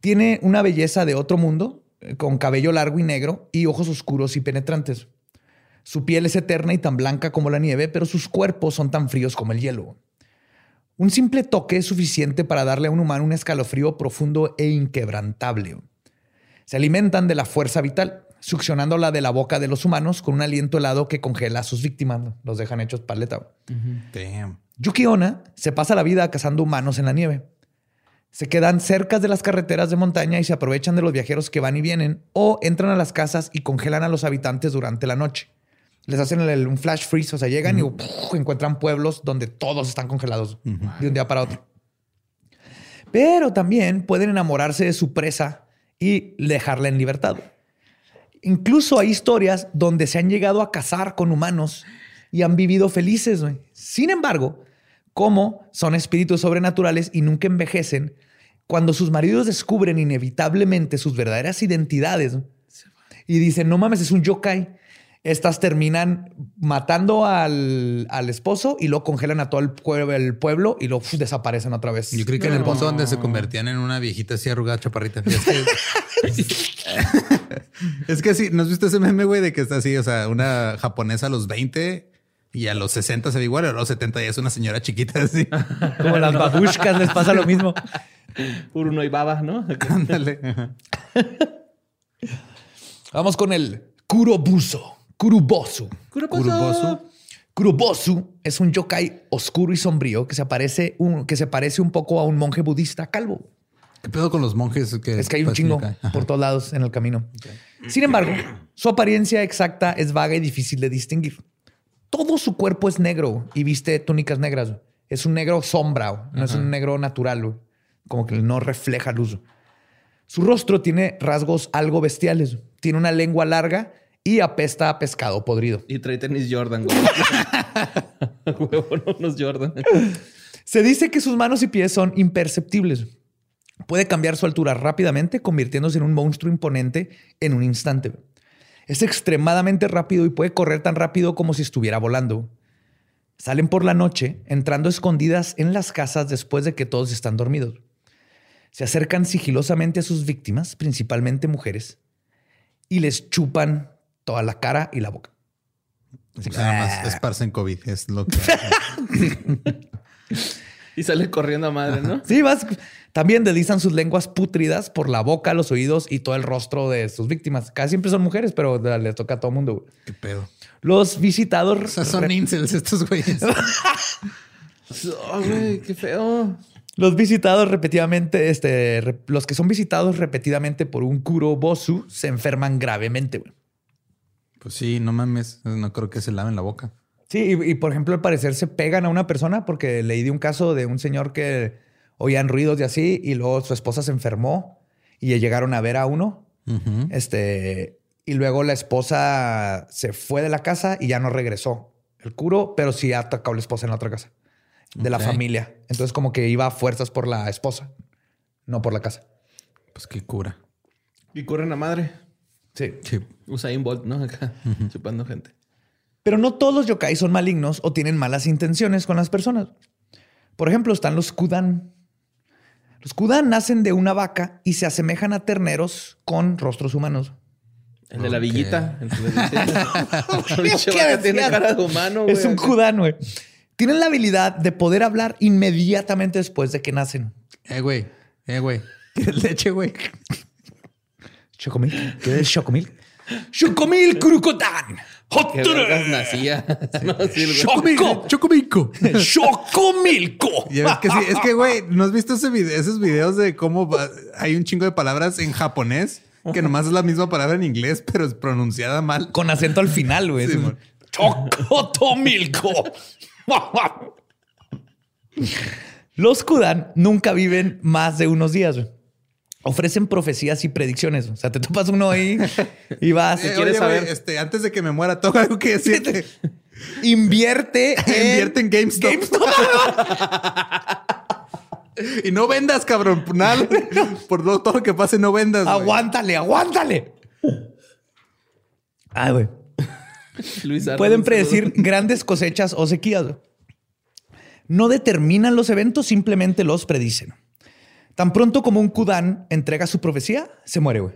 Tiene una belleza de otro mundo, eh, con cabello largo y negro y ojos oscuros y penetrantes. Su piel es eterna y tan blanca como la nieve, pero sus cuerpos son tan fríos como el hielo. Un simple toque es suficiente para darle a un humano un escalofrío profundo e inquebrantable. Se alimentan de la fuerza vital, succionándola de la boca de los humanos con un aliento helado que congela a sus víctimas. Los dejan hechos paleta. Damn. Yuki Onna se pasa la vida cazando humanos en la nieve. Se quedan cerca de las carreteras de montaña y se aprovechan de los viajeros que van y vienen o entran a las casas y congelan a los habitantes durante la noche. Les hacen el- un flash freeze, o sea, llegan y ¡puf! encuentran pueblos donde todos están congelados de un día para otro. Pero también pueden enamorarse de su presa y dejarla en libertad. Incluso hay historias donde se han llegado a casar con humanos y han vivido felices. Sin embargo, como son espíritus sobrenaturales y nunca envejecen, cuando sus maridos descubren inevitablemente sus verdaderas identidades y dicen, no mames, es un yokai, estas terminan matando al, al esposo y lo congelan a todo el, pue- el pueblo y lo desaparecen otra vez. Yo creí que en el punto donde se convertían en una viejita así arrugada chaparrita. Es que, es que sí, ¿no has visto ese meme, güey, de que está así? O sea, una japonesa a los 20 y a los 60 se ve igual, a los 70 ya es una señora chiquita así. Como las babushkas les pasa lo mismo. Uruno y baba, ¿no? Ándale. Vamos con el Kurobuso. Kurubosu. Kurubosu. Kurobosu es un yokai oscuro y sombrío que se, aparece un, que se parece un poco a un monje budista calvo. ¿Qué pedo con los monjes? Que Es que hay un chingo por todos lados en el camino. Sin embargo, su apariencia exacta es vaga y difícil de distinguir. Todo su cuerpo es negro y viste túnicas negras. Es un negro sombra, no es un negro natural, como que no refleja luz. Su rostro tiene rasgos algo bestiales. Tiene una lengua larga y apesta a pescado podrido. Y trae tenis Jordan, güey. Huevo, no unos Jordan. Se dice que sus manos y pies son imperceptibles. Puede cambiar su altura rápidamente, convirtiéndose en un monstruo imponente en un instante. Es extremadamente rápido y puede correr tan rápido como si estuviera volando. Salen por la noche, entrando escondidas en las casas después de que todos están dormidos. Se acercan sigilosamente a sus víctimas, principalmente mujeres, y les chupan toda la cara y la boca. Así que nada más esparcen COVID. Es lo que. Y sale corriendo a madre, ¿no? Sí, vas. También deslizan sus lenguas pútridas por la boca, los oídos y todo el rostro de sus víctimas. Casi siempre son mujeres, pero les toca a todo mundo. güey. ¿Qué pedo? Los O visitados. sea, son incels estos güeyes. Oh, güey, qué feo. Los visitados repetidamente, este, los que son visitados repetidamente por un Kurobosu se enferman gravemente. güey. Pues sí, no mames. No creo que se laven la boca. Sí, y, y, por ejemplo, al parecer se pegan a una persona porque leí de un caso de un señor que oían ruidos y así, y luego su esposa se enfermó y llegaron a ver a uno. Este, y luego la esposa se fue de la casa y ya no regresó. El curo, pero sí atacó a la esposa en la otra casa de la familia. Entonces, como que iba a fuerzas por la esposa, no por la casa. Pues qué cura. Y corren a madre. Sí. Sí. Usain Bolt, ¿no? Acá, chupando gente. Pero no todos los yokai son malignos o tienen malas intenciones con las personas. Por ejemplo, están los kudan. Los kudan nacen de una vaca y se asemejan a terneros con rostros humanos. El de la villita. El que les decía. Pinche ¿Qué vaca tiene decías? cara de humano, güey. Es un kudan, güey. Tienen la habilidad de poder hablar inmediatamente después de que nacen. Eh, güey. Eh, güey. ¿Quieres leche, güey? Chocomil. ¿Qué es Chocomil? Chocomil vergas nacía. Choco. Chocomilco. Ya ves que sí, es que, güey, ¿no has visto ese video- esos videos de cómo va- hay un chingo de palabras en japonés que nomás es la misma palabra en inglés, pero es pronunciada mal? Con acento al final, güey. Sí. Chocotomilco. Los Kudan nunca viven más de unos días. güey. Ofrecen profecías y predicciones. O sea, te topas uno ahí y vas. Eh, quieres oye, saber- este, antes de que me muera, tengo algo que decirte. Invierte en, Invierte en GameStop. y no vendas, cabrón. Por Nada, por lo- todo lo que pase, no vendas. Aguántale, aguántale. Ay, güey. Luis Arnold, Pueden predecir grandes cosechas o sequías. No determinan los eventos, simplemente los predicen. Tan pronto como un Kudan entrega su profecía, se muere, güey.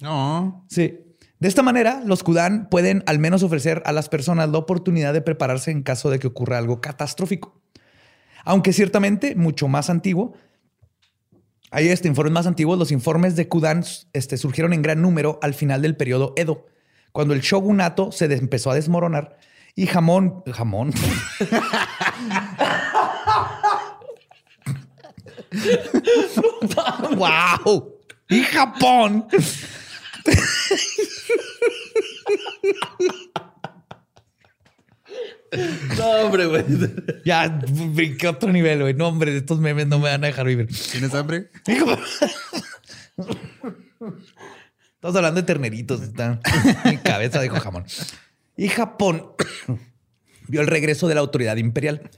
No. Sí. De esta manera, los Kudan pueden al menos ofrecer a las personas la oportunidad de prepararse en caso de que ocurra algo catastrófico. Aunque ciertamente mucho más antiguo, Hay este, informes más antiguos. Los informes de Kudan este, surgieron en gran número al final del periodo Edo, cuando el shogunato se empezó a desmoronar y jamón... Jamón. ¡Wow! Y Japón No, hombre, güey. Ya brinqué otro nivel, güey. No, hombre, estos memes no me van a dejar vivir. ¿Tienes hambre? Estamos hablando de terneritos. Está mi cabeza dijo jamón. Y Japón vio el regreso de la autoridad imperial.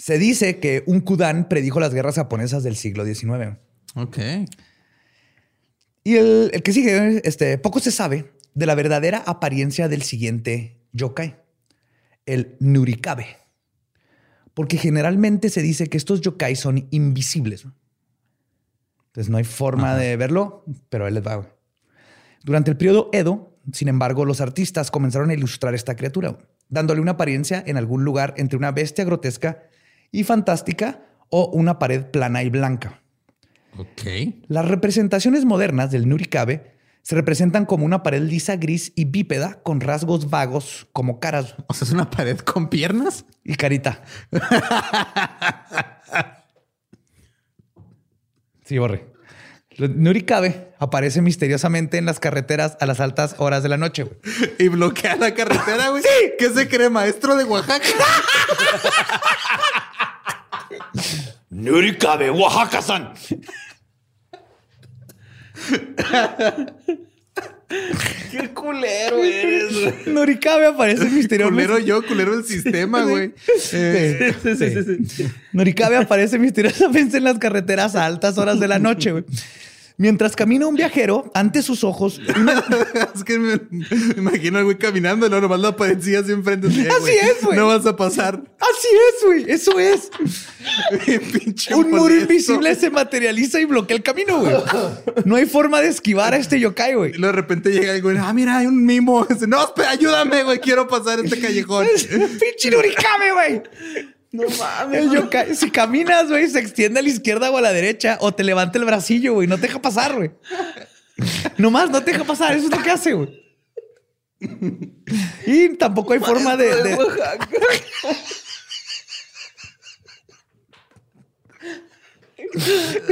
Se dice que un Kudan predijo las guerras japonesas del siglo XIX. Ok. Y el, el que sigue, este, poco se sabe de la verdadera apariencia del siguiente yokai, el Nurikabe. Porque generalmente se dice que estos yokai son invisibles. Entonces no hay forma de verlo, pero él les va. Durante el periodo Edo, sin embargo, los artistas comenzaron a ilustrar esta criatura, dándole una apariencia en algún lugar entre una bestia grotesca y fantástica o una pared plana y blanca. Ok. Las representaciones modernas del Nurikabe se representan como una pared lisa gris y bípeda con rasgos vagos como caras O sea, es una pared con piernas. y carita. Sí, borre. Nurikabe aparece misteriosamente en las carreteras a las altas horas de la noche. güey. Y bloquea la carretera, güey. ¿Qué se cree, maestro de Oaxaca? Nurikabe, Oaxaca-san. Qué culero eres, güey. Nurikabe aparece misteriosamente. culero yo, culero el sistema, güey. Eh, Sí, sí, sí, sí. Norikabe aparece misteriosamente en las carreteras a altas horas de la noche, güey. Mientras camina un viajero, ante sus ojos, una- es que me, me imagino al güey caminando, no, nomás la parecía así enfrente. Así, Así es, güey. No vas a pasar. Así es, güey. Eso es. Pinche Un muro invisible se materializa y bloquea el camino, güey. No hay forma de esquivar a este yokai, güey. Y de repente llega el güey, ah, mira, hay un mimo. No, espera, ayúdame, güey, quiero pasar este callejón. Pinche Norikabe, güey. No mames. El yokai, si caminas, güey, se extiende a la izquierda o a la derecha o te levanta el bracillo, güey. No te deja pasar, güey. Nomás no te deja pasar. Eso es lo que hace, güey. Y tampoco hay forma de- de,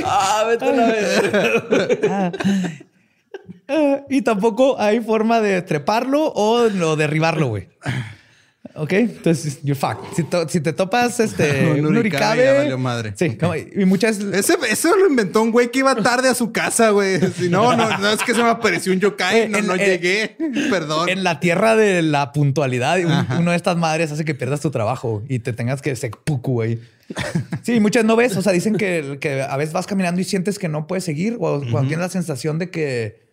ah, vete a la verga. Eh, y tampoco hay forma de treparlo o, o derribarlo, güey. Ok, entonces, you're fucked. Si, to- si te topas este, Un Nurikabe, ya valió madre. Sí, como- y muchas. Ese, eso lo inventó un güey que iba tarde a su casa, güey. Si no, no, no es que se me apareció un yokai, no, En- no en- llegué. Perdón. En la tierra de la puntualidad, un- uno de estas madres hace que pierdas tu trabajo y te tengas que seppuku, güey. Sí, muchas no ves. O sea, dicen que, que a veces vas caminando y sientes que no puedes seguir o cuando tienes la sensación de que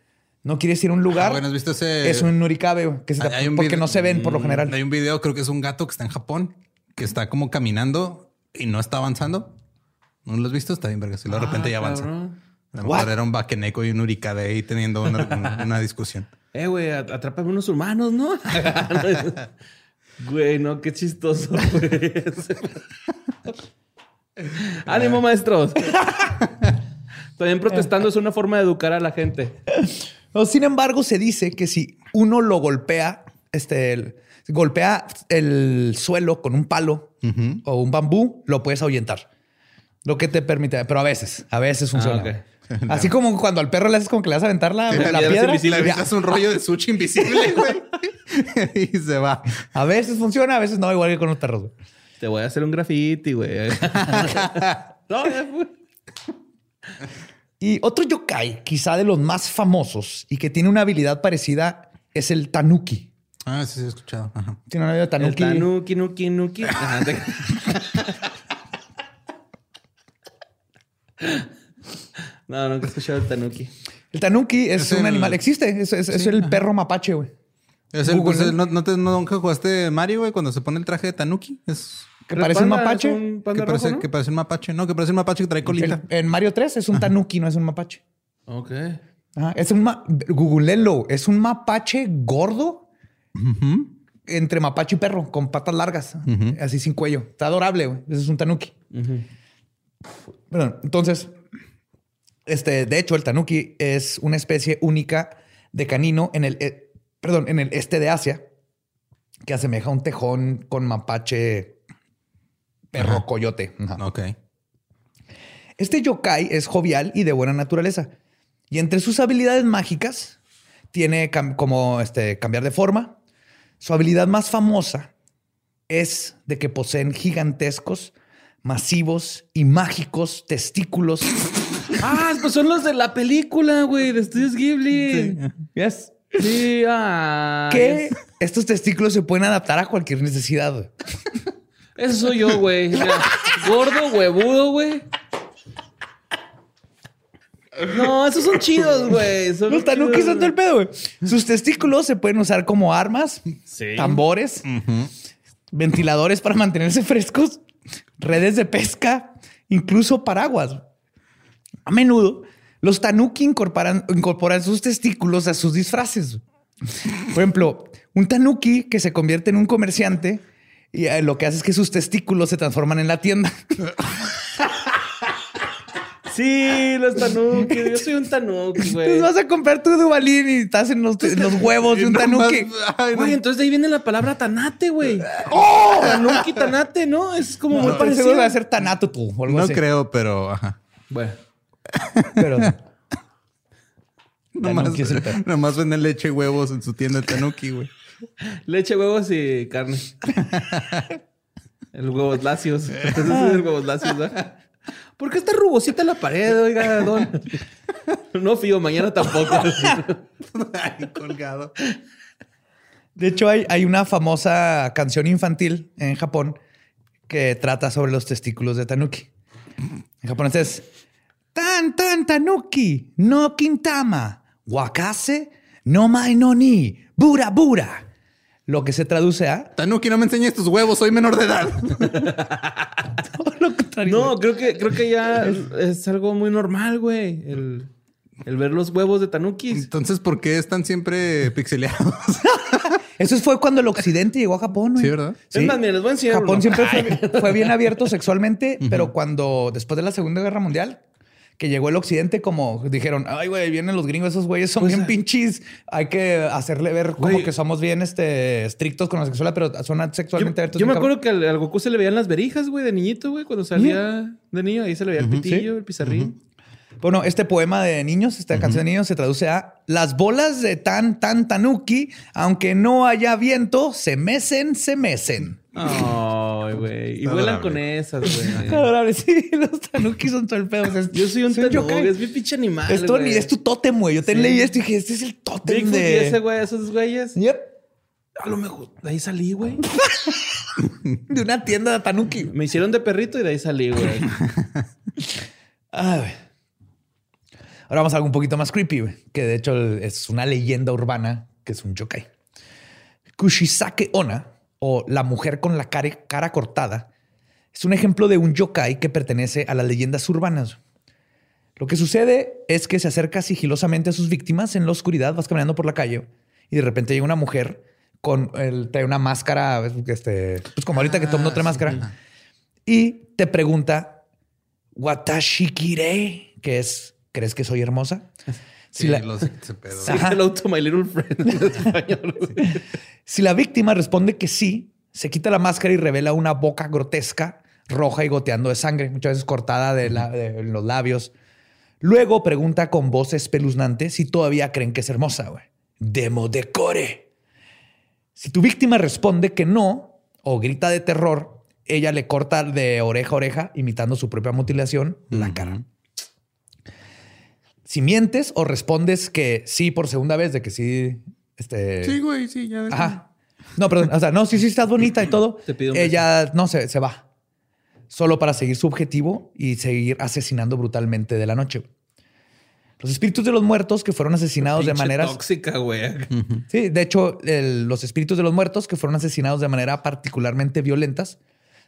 no quieres ir a un lugar. Ah, bueno, ¿has visto ese? Es un nurikabe, güey, que se te- Hay- hay un porque video- no se ven por lo Mm, general. Hay un video, creo que es un gato que está en Japón, que está como caminando y no está avanzando. ¿No lo has visto? Está bien, verga. Si de repente ya avanza. cabrón. A lo mejor era un vaqueneco y un uricade ahí teniendo una, una- una discusión. Eh, güey, at- atrápame unos humanos, ¿no? Güey, no, qué chistoso, güey. Ánimo, maestros. También protestando es una forma de educar a la gente. Sin embargo, se dice que si uno lo golpea, este, el- golpea el suelo con un palo o un bambú, lo puedes ahuyentar. Lo que te permite, pero a veces, a veces funciona. ok. Así como cuando al perro le haces como que le vas a aventar la, Sí, la la piedra invisible. Le avientas un rollo de sushi invisible, güey. y se va. A veces funciona, a veces no, igual que con los perros. güey. Te voy a hacer un graffiti, güey. no, ya fue. Y otro yokai, quizá de los más famosos y que tiene una habilidad parecida, es el tanuki. Ah, sí, sí, he escuchado. Ajá. Tiene una habilidad El tanuki. tanuki, nuki, nuki. Ajá, te- No, nunca he escuchado el tanuki. El tanuki es, Es un el- animal, existe, es, es- es el perro mapache, güey. Es el, Google, pues, ¿no? ¿no, no te, no, nunca jugaste Mario, güey, cuando se pone el traje de Tanuki? Es Que ¿El parece un mapache. un panda que parece, no? que parece un mapache. No, que parece un mapache que trae colita. El- en Mario 3 es un tanuki, no es un mapache. Ok. Ajá, es un ma Googleenlo. Es un mapache gordo entre mapache y perro, con patas largas, así sin cuello. Está adorable, güey. Ese es un tanuki. Bueno, entonces, Este, de hecho, el tanuki es una especie única de canino en el, eh, perdón, en el este de Asia, que asemeja a un tejón con mapache perro Ajá. coyote. Ajá. Ok. Este yokai es jovial y de buena naturaleza. Y entre sus habilidades mágicas, tiene como este, cambiar de forma. Su habilidad más famosa es de que poseen gigantescos, masivos y mágicos testículos. Ah, pues son los de la película, güey, de Estudios Ghibli. Yes. Sí, ah. Que estos testículos se pueden adaptar a cualquier necesidad. Eso soy yo, güey. Gordo, huevudo, güey. No, esos son chidos, güey. Son Los tanuki chidos, son todo el pedo, güey. Sus testículos se pueden usar como armas, Sí. tambores, ventiladores para mantenerse frescos, redes de pesca, incluso paraguas. A menudo, los tanuki incorporan, incorporan sus testículos a sus disfraces. Por ejemplo, un tanuki que se convierte en un comerciante y eh, lo que hace es que sus testículos se transforman en la tienda. Sí, los tanuki. Yo soy un tanuki, güey. Entonces vas a comprar tu dubalín y estás en los, en los huevos de un tanuki. Güey, entonces de ahí viene la palabra tanate, güey. ¡Oh! Tanuki, tanate, ¿no? Es como muy No, parecido. seguro va a ser tanato tú o algo No así. creo, pero ajá. Bueno. Pero Nomás, nomás venden leche y huevos en su tienda de Tanuki, güey. Leche, huevos y carne. El huevos lacios. Entonces es el huevos lacios, ¿verdad? ¿Por qué está rugosita la pared, oiga, don? No fío, mañana tampoco. Ay, colgado. De hecho, hay, hay una famosa canción infantil en Japón que trata sobre los testículos de tanuki. En japonés es Tan tan tanuki no kintama wakase no mai no ni bura bura. Lo que se traduce a Tanuki, no me enseñes tus huevos, soy menor de edad. todo lo contrario. No, creo que, creo que ya es algo muy normal, güey. El, el ver los huevos de tanukis. Entonces, ¿por qué están siempre pixeleados? Eso fue cuando el occidente llegó a Japón. güey. Sí, ¿verdad? Es más, mira, les voy a enseñar Japón uno. siempre fue, fue bien abierto sexualmente, pero cuando después de la Segunda Guerra Mundial, que llegó el occidente, como dijeron, ay, güey, vienen los gringos, esos güeyes son Pues, bien ah. pinches. Hay que hacerle ver como que somos bien este, estrictos con la sexualidad, pero son sexualmente abiertos. yo me acuerdo que al, al Goku se le veían las verijas, güey, de niñito, güey, cuando salía de niño. Ahí se le veía el pitillo, el pizarrín. Bueno, este poema de niños, esta canción de niños, se traduce a las bolas de tan tan tanuki, aunque no haya viento, se mecen, se mecen. Ay, güey. Y vuelan con esas, güey. Adorable, sí, los tanuki son todo el pedo. o sea, Yo soy un tanuki, yokai. es mi pinche animal, es tu tótem, güey. Yo te Sí. leí esto y dije, este es el tótem Bigfoot y de... ese güey, esos güeyes. Yep. A lo mejor de ahí salí, güey. De una tienda de tanuki. Me hicieron de perrito y de ahí salí, güey. Ay, güey. Ahora vamos a algo un poquito más creepy, güey, que de hecho es una leyenda urbana que es un yokai. Kushisake Ona, o la mujer con la cara, cara cortada, es un ejemplo de un yokai que pertenece a las leyendas urbanas. Lo que sucede es que se acerca sigilosamente a sus víctimas en la oscuridad, vas caminando por la calle y de repente llega una mujer con el, trae una máscara, este, pues como ahorita que todo mundo trae Ah, máscara, sí. y te pregunta, Watashi kire, que es, ¿crees que soy hermosa? Si la- to my little friend en español. Si la víctima responde que sí, se quita la máscara y revela una boca grotesca, roja y goteando de sangre, muchas veces cortada de, la- de los labios. Luego pregunta con voz espeluznante si todavía creen que es hermosa. güey. Demo decore. Si tu víctima responde que no o grita de terror, ella le corta de oreja a oreja, imitando su propia mutilación, la cara. Si mientes o respondes que sí por segunda vez, de que sí, este, Sí, güey, sí, ya. Ajá. No, perdón. O sea, no, sí, sí, estás bonita y todo. Te pido un Ella no se, se va. Solo para seguir su objetivo y seguir asesinando brutalmente de la noche. Los espíritus de los muertos que fueron asesinados de Pinche maneras. tóxica, güey. Sí, de hecho, el- los espíritus de los muertos que fueron asesinados de manera particularmente violentas,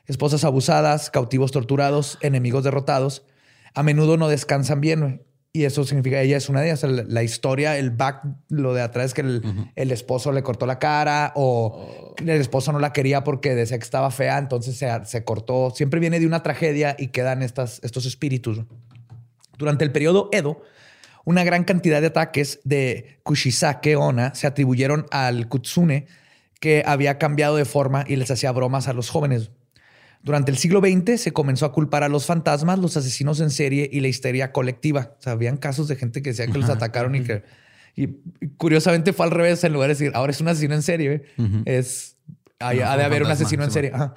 esposas abusadas, cautivos torturados, enemigos derrotados, a menudo no descansan bien. güey. Y eso significa ella es una de ellas. La, la historia, el back, lo de atrás es que el, el esposo le cortó la cara o el esposo no la quería porque decía que estaba fea, entonces se, se cortó. Siempre viene de una tragedia y quedan estas, estos espíritus. Durante el periodo Edo, una gran cantidad de ataques de Kushisake Onna se atribuyeron al Kutsune, que había cambiado de forma y les hacía bromas a los jóvenes. Durante el siglo XX se comenzó a culpar a los fantasmas, los asesinos en serie y la histeria colectiva. O sea, habían casos de gente que decía que los atacaron y que... Y curiosamente fue al revés, en lugar de decir, ahora es un asesino en serie, es... Ha, No, ha fue de haber un asesino en serie. Ajá.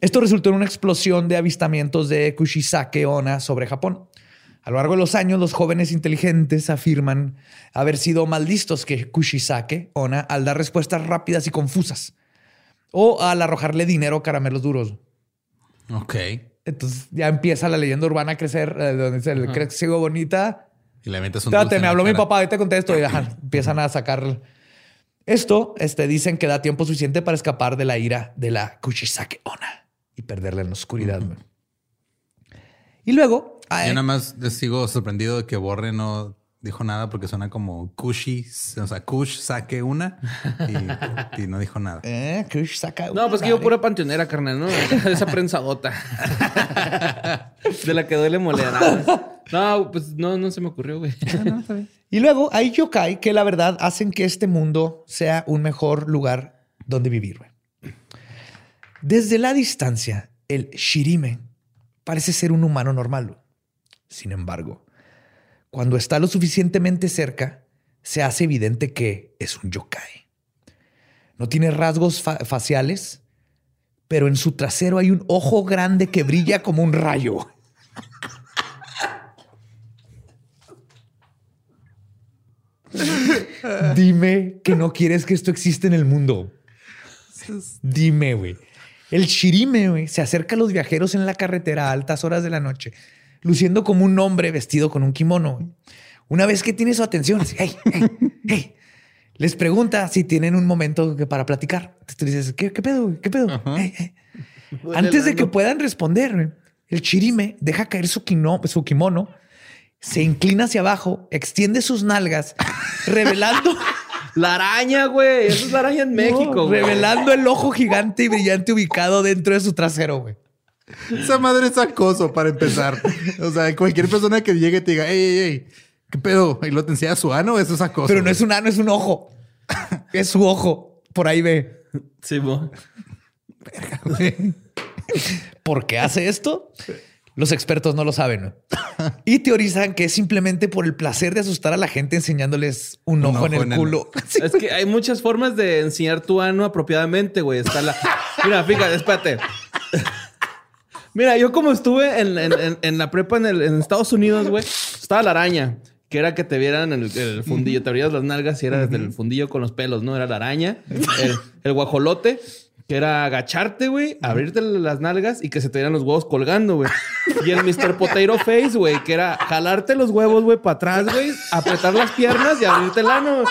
Esto resultó en una explosión de avistamientos de Kushisake Onna sobre Japón. A lo largo de los años, los jóvenes inteligentes afirman haber sido más listos que Kushisake Onna al dar respuestas rápidas y confusas o al arrojarle dinero a caramelos duros. Ok. Entonces ya empieza la leyenda urbana a crecer, eh, donde dice, el crecigo bonita. Y le metes un en me habló mi papá, ahorita contesto y ajá, empiezan a sacar. Esto este, dicen que da tiempo suficiente para escapar de la ira de la Kushisake Onna y perderla en la oscuridad. güey. Y luego, Yo nada más sigo sorprendido de que Borre no dijo nada porque suena como Kushi, o sea, Kush saque una y, y no dijo nada. eh, Kushisake No, pues que yo pura panteonera, carnal, ¿no? Esa prensadota. De la que duele moler. No, pues no, no se me ocurrió, güey. Y luego hay yokai que la verdad hacen que este mundo sea un mejor lugar donde vivir. güey. Desde la distancia, el Shirime parece ser un humano normal. Sin embargo, cuando está lo suficientemente cerca, se hace evidente que es un yokai. No tiene rasgos fa- faciales, pero en su trasero hay un ojo grande que brilla como un rayo. Dime que no quieres que esto exista en el mundo. Dime, güey. El shirime, güey, se acerca a los viajeros en la carretera a altas horas de la noche, luciendo como un hombre vestido con un kimono. güey. Una vez que tiene su atención, dice, hey, hey, hey", les pregunta si tienen un momento para platicar. Entonces tú dices, ¿qué, qué pedo? güey? ¿Qué pedo? Hey, hey". Antes de que puedan responder, el chirime deja caer su, su kimono, se inclina hacia abajo, extiende sus nalgas, revelando, La araña, güey. Esa es la araña en México, revelando el ojo gigante y brillante ubicado dentro de su trasero, güey. Esa madre es acoso para empezar. O sea, cualquier persona que llegue y te diga, hey, hey, hey, ¿qué pedo? Y lo te enseña su ano, eso es acoso. Pero no es un ano, es un ojo. Es su ojo. Por ahí ve. Sí, bo. ¿Por qué hace esto? Los expertos no lo saben. Y teorizan que es simplemente por el placer de asustar a la gente enseñándoles un, Un ojo, en el en el- culo. Es que hay muchas formas de enseñar tu ano apropiadamente, güey. Está la. Mira, fíjate, espérate. Mira, yo como estuve en, en- en- en la prepa en, el- en Estados Unidos, güey, estaba la araña, que era que te vieran el, el fundillo, te abrías las nalgas y era desde el fundillo con los pelos, ¿no? Era la araña. El, el guajolote, que era agacharte, güey, abrirte las nalgas y que se te vieran los huevos colgando, güey. Y el Mr. Potato Face, güey, que era jalarte los huevos, güey, para atrás, güey, apretar las piernas y abrirte el ano.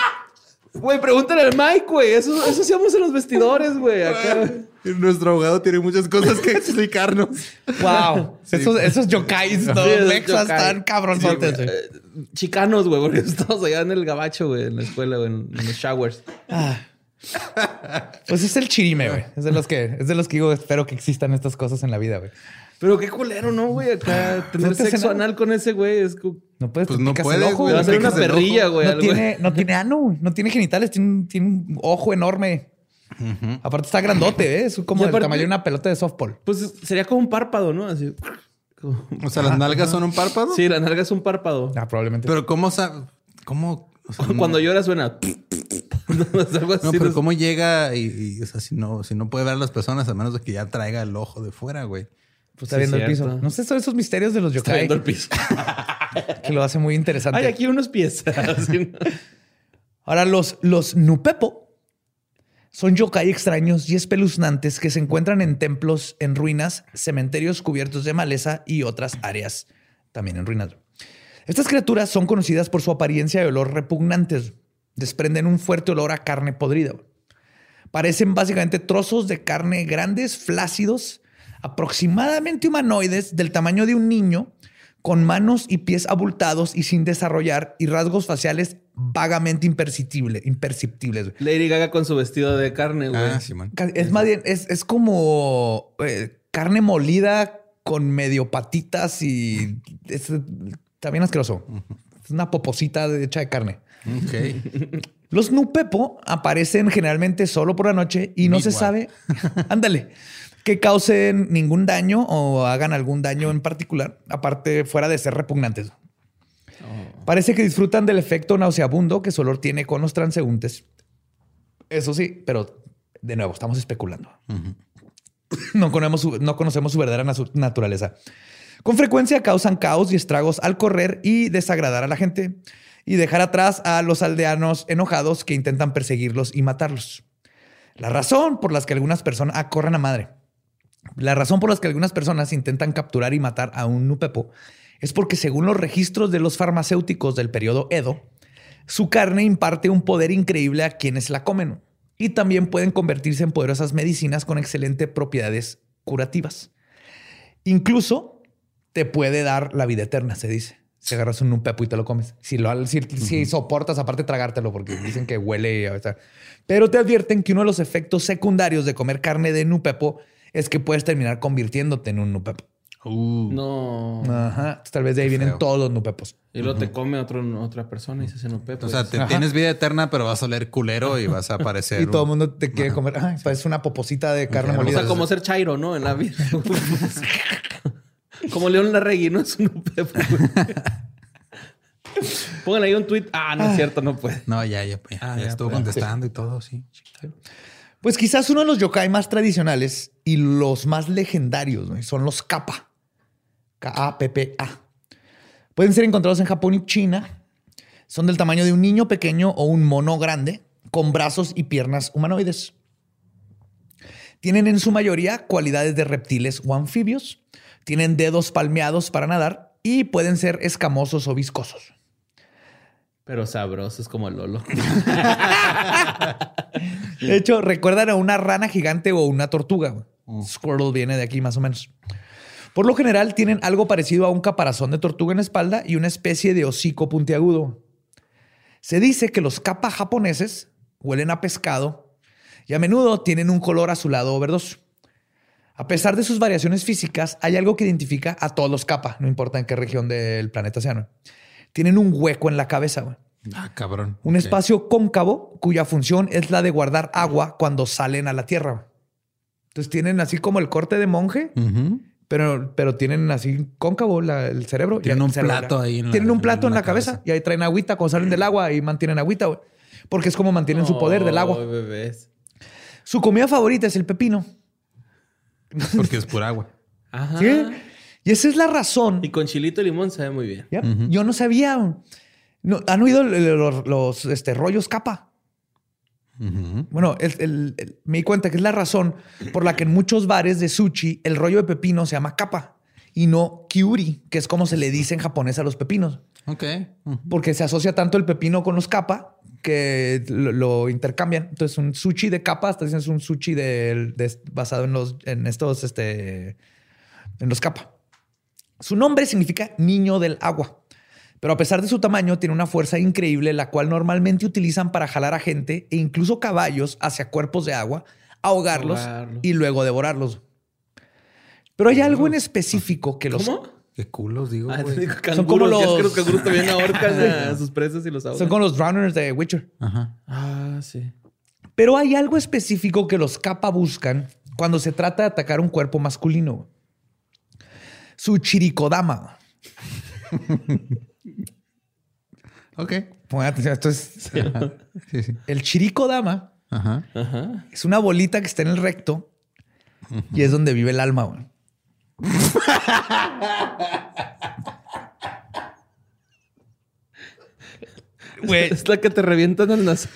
Güey, pregúntale al Mike, güey. Eso, eso hacíamos en los vestidores, güey. Acá. Nuestro abogado tiene muchas cosas que explicarnos. Wow. Esos, esos yokais, todos esos mexas, yokai. están cabronzotes. güey. Chicanos, güey, porque estamos allá en el gabacho, güey, en la escuela, güey, en, en los showers. Pues es el chirime, güey. Es de los que, es de los que digo, espero que existan estas cosas en la vida, güey. Pero qué culero, ¿no, güey? Acá tener sexo anal con ese güey es como... No puedes Pues no picas puedes, el ojo, güey, va a hacer una perrilla, güey. No tiene, no tiene ano, güey. no tiene genitales, tiene un, tiene un ojo enorme. Aparte está grandote, ¿eh? es como el tamaño de una pelota de softball. Pues sería como un párpado, ¿no? Así. como- O sea, las nalgas son un párpado. Sí, la nalga es un párpado. Ah, probablemente. Pero ¿cómo sabe? ¿Cómo? o sea, no- Cuando llora suena... No, es algo así. No, pero ¿no? ¿cómo llega? Y, y, o sea, si no, si no puede ver a las personas, a menos de que ya traiga el ojo de fuera, güey. Pues está sí, viendo el piso. No sé, son esos misterios de los Está yokai viendo el piso. que lo hace muy interesante. Ay, aquí unos pies. Ahora, los, los Nupepo son yokai extraños y espeluznantes que se encuentran en templos en ruinas, cementerios cubiertos de maleza y otras áreas también en ruinas. Estas criaturas son conocidas por su apariencia y olor repugnantes. Desprenden un fuerte olor a carne podrida. Parecen básicamente trozos de carne grandes, flácidos, aproximadamente humanoides, del tamaño de un niño, con manos y pies abultados y sin desarrollar y rasgos faciales vagamente imperceptibles. imperceptibles. Lady Gaga con su vestido de carne, güey. Ah, Es más bien, es, es como eh, carne molida con medio patitas y es, está bien asqueroso. Es una poposita de- hecha de carne. Ok. Los nupepo aparecen generalmente solo por la noche y no se sabe, ándale, que causen ningún daño o hagan algún daño en particular, aparte fuera de ser repugnantes. Parece que disfrutan del efecto nauseabundo que su olor tiene con los transeúntes. Eso sí, pero de nuevo, estamos especulando. no, conocemos su, no conocemos su verdadera naturaleza. Con frecuencia causan caos y estragos al correr y desagradar a la gente y dejar atrás a los aldeanos enojados que intentan perseguirlos y matarlos. La razón por las que algunas personas corren a madre. La razón por las que algunas personas intentan capturar y matar a un nupepo es porque según los registros de los farmacéuticos del periodo Edo, su carne imparte un poder increíble a quienes la comen y también pueden convertirse en poderosas medicinas con excelentes propiedades curativas. Incluso te puede dar la vida eterna, se dice. Si agarras un nupepo y te lo comes. Si, lo, si, si soportas, aparte tragártelo, porque dicen que huele. y- o sea. Pero te advierten que uno de los efectos secundarios de comer carne de nupepo es que puedes terminar convirtiéndote en un nupepo. Uh, No. Ajá. Tal vez de ahí vienen feo. todos los nupepos. Y luego te come otro, otra persona y se hace no pepe. O sea, te- tienes vida eterna, pero vas a oler culero y vas a aparecer. Y todo el un- mundo te quiere comer. Ay, parece una poposita de carne O O molida. sea, como ser Chairo, ¿no? En la vida. como León Larregui, ¿no? Es un pepe. Pónganle ahí un tweet. Ah, no es cierto, no puede. No, ya, ya, ya, Ah, ya ya, estuvo pues. contestando y todo, sí. Pues quizás uno de los yokai más tradicionales y los más legendarios son los kappa. K-A-P-P-A. Pueden ser encontrados en Japón y China. Son del tamaño de un niño pequeño o un mono grande con brazos y piernas humanoides. Tienen en su mayoría cualidades de reptiles o anfibios. Tienen dedos palmeados para nadar y pueden ser escamosos o viscosos. Pero sabroso, es como el Lolo. De hecho, recuerdan a una rana gigante o una tortuga. Squirtle viene de aquí más o menos. Por lo general tienen algo parecido a un caparazón de tortuga en la espalda y una especie de hocico puntiagudo. Se dice que los kappa japoneses huelen a pescado y a menudo tienen un color azulado o verdoso. A pesar de sus variaciones físicas, hay algo que identifica a todos los kappa, no importa en qué región del planeta sean. Tienen un hueco en la cabeza. güey. Ah, cabrón. Un espacio cóncavo cuya función es la de guardar agua cuando salen a la tierra. Entonces tienen así como el corte de monje, pero, pero tienen así cóncavo la- el cerebro. Tienen un cerebro- plato ahí en la- Tienen un plato en en la, cabeza. cabeza. y ahí traen agüita cuando salen del agua y mantienen agüita, güey. Porque es como mantienen su poder del agua. Bebés. Su comida favorita es el pepino. Porque es pura agua. Ajá. ¿Sí? Y esa es la razón. Y con chilito y limón sabe muy bien. ¿ya? Yo no sabía. No, ¿Han oído los, los, este, rollos capa? Bueno, el- el- el- me di cuenta que es la razón por la que en muchos bares de sushi el rollo de pepino se llama capa y no kiuri, que es como se le dice en japonés a los pepinos, Ok. Porque se asocia tanto el pepino con los capa que lo, lo intercambian. Entonces, un sushi de capa, hasta dicen es un sushi de, de- basado en los en estos este en los capa. Su nombre significa niño del agua. Pero a pesar de su tamaño, tiene una fuerza increíble, la cual normalmente utilizan para jalar a gente e incluso caballos hacia cuerpos de agua, ahogarlos Ahogarlos. y luego devorarlos. Pero hay algo en específico que los... ¿Cómo? Qué culos, digo, Ah, digo, Son como canguros. Ya es que los- los canguros también ahorcan a sus presas y los ahogan. Son como los drowners de Witcher. Ajá. Ah, sí. Pero hay algo específico que los capa buscan cuando se trata de atacar un cuerpo masculino. Su chirikodama. Ok. Pongan atención, esto es... Sí, sí. El chirikodama Ajá. Ajá. es una bolita que está en el recto y es donde vive el alma. güey. Güey, Es la que te revientan en las...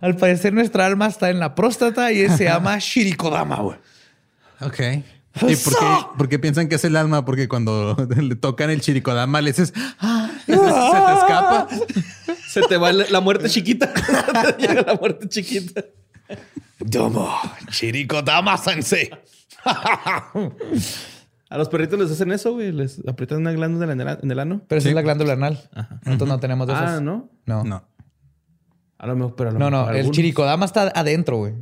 al parecer nuestra alma está en la próstata y se llama Shirikodama, güey. Ok. ¿Y por qué, por qué piensan que es el alma? Porque cuando le tocan el chirikodama le dices, "Ah", se te escapa. Se te va la muerte chiquita. Llega la muerte chiquita. Domo, Shirikodama sensei. A los perritos les hacen eso, güey. Les aprietan una glándula en el, en el ano. Pero esa es la glándula anal. Nosotros no tenemos de esas. Ah, ¿no? No. No. A lo mejor, pero a lo No, mejor no. El algunos. chirikodama está adentro, güey.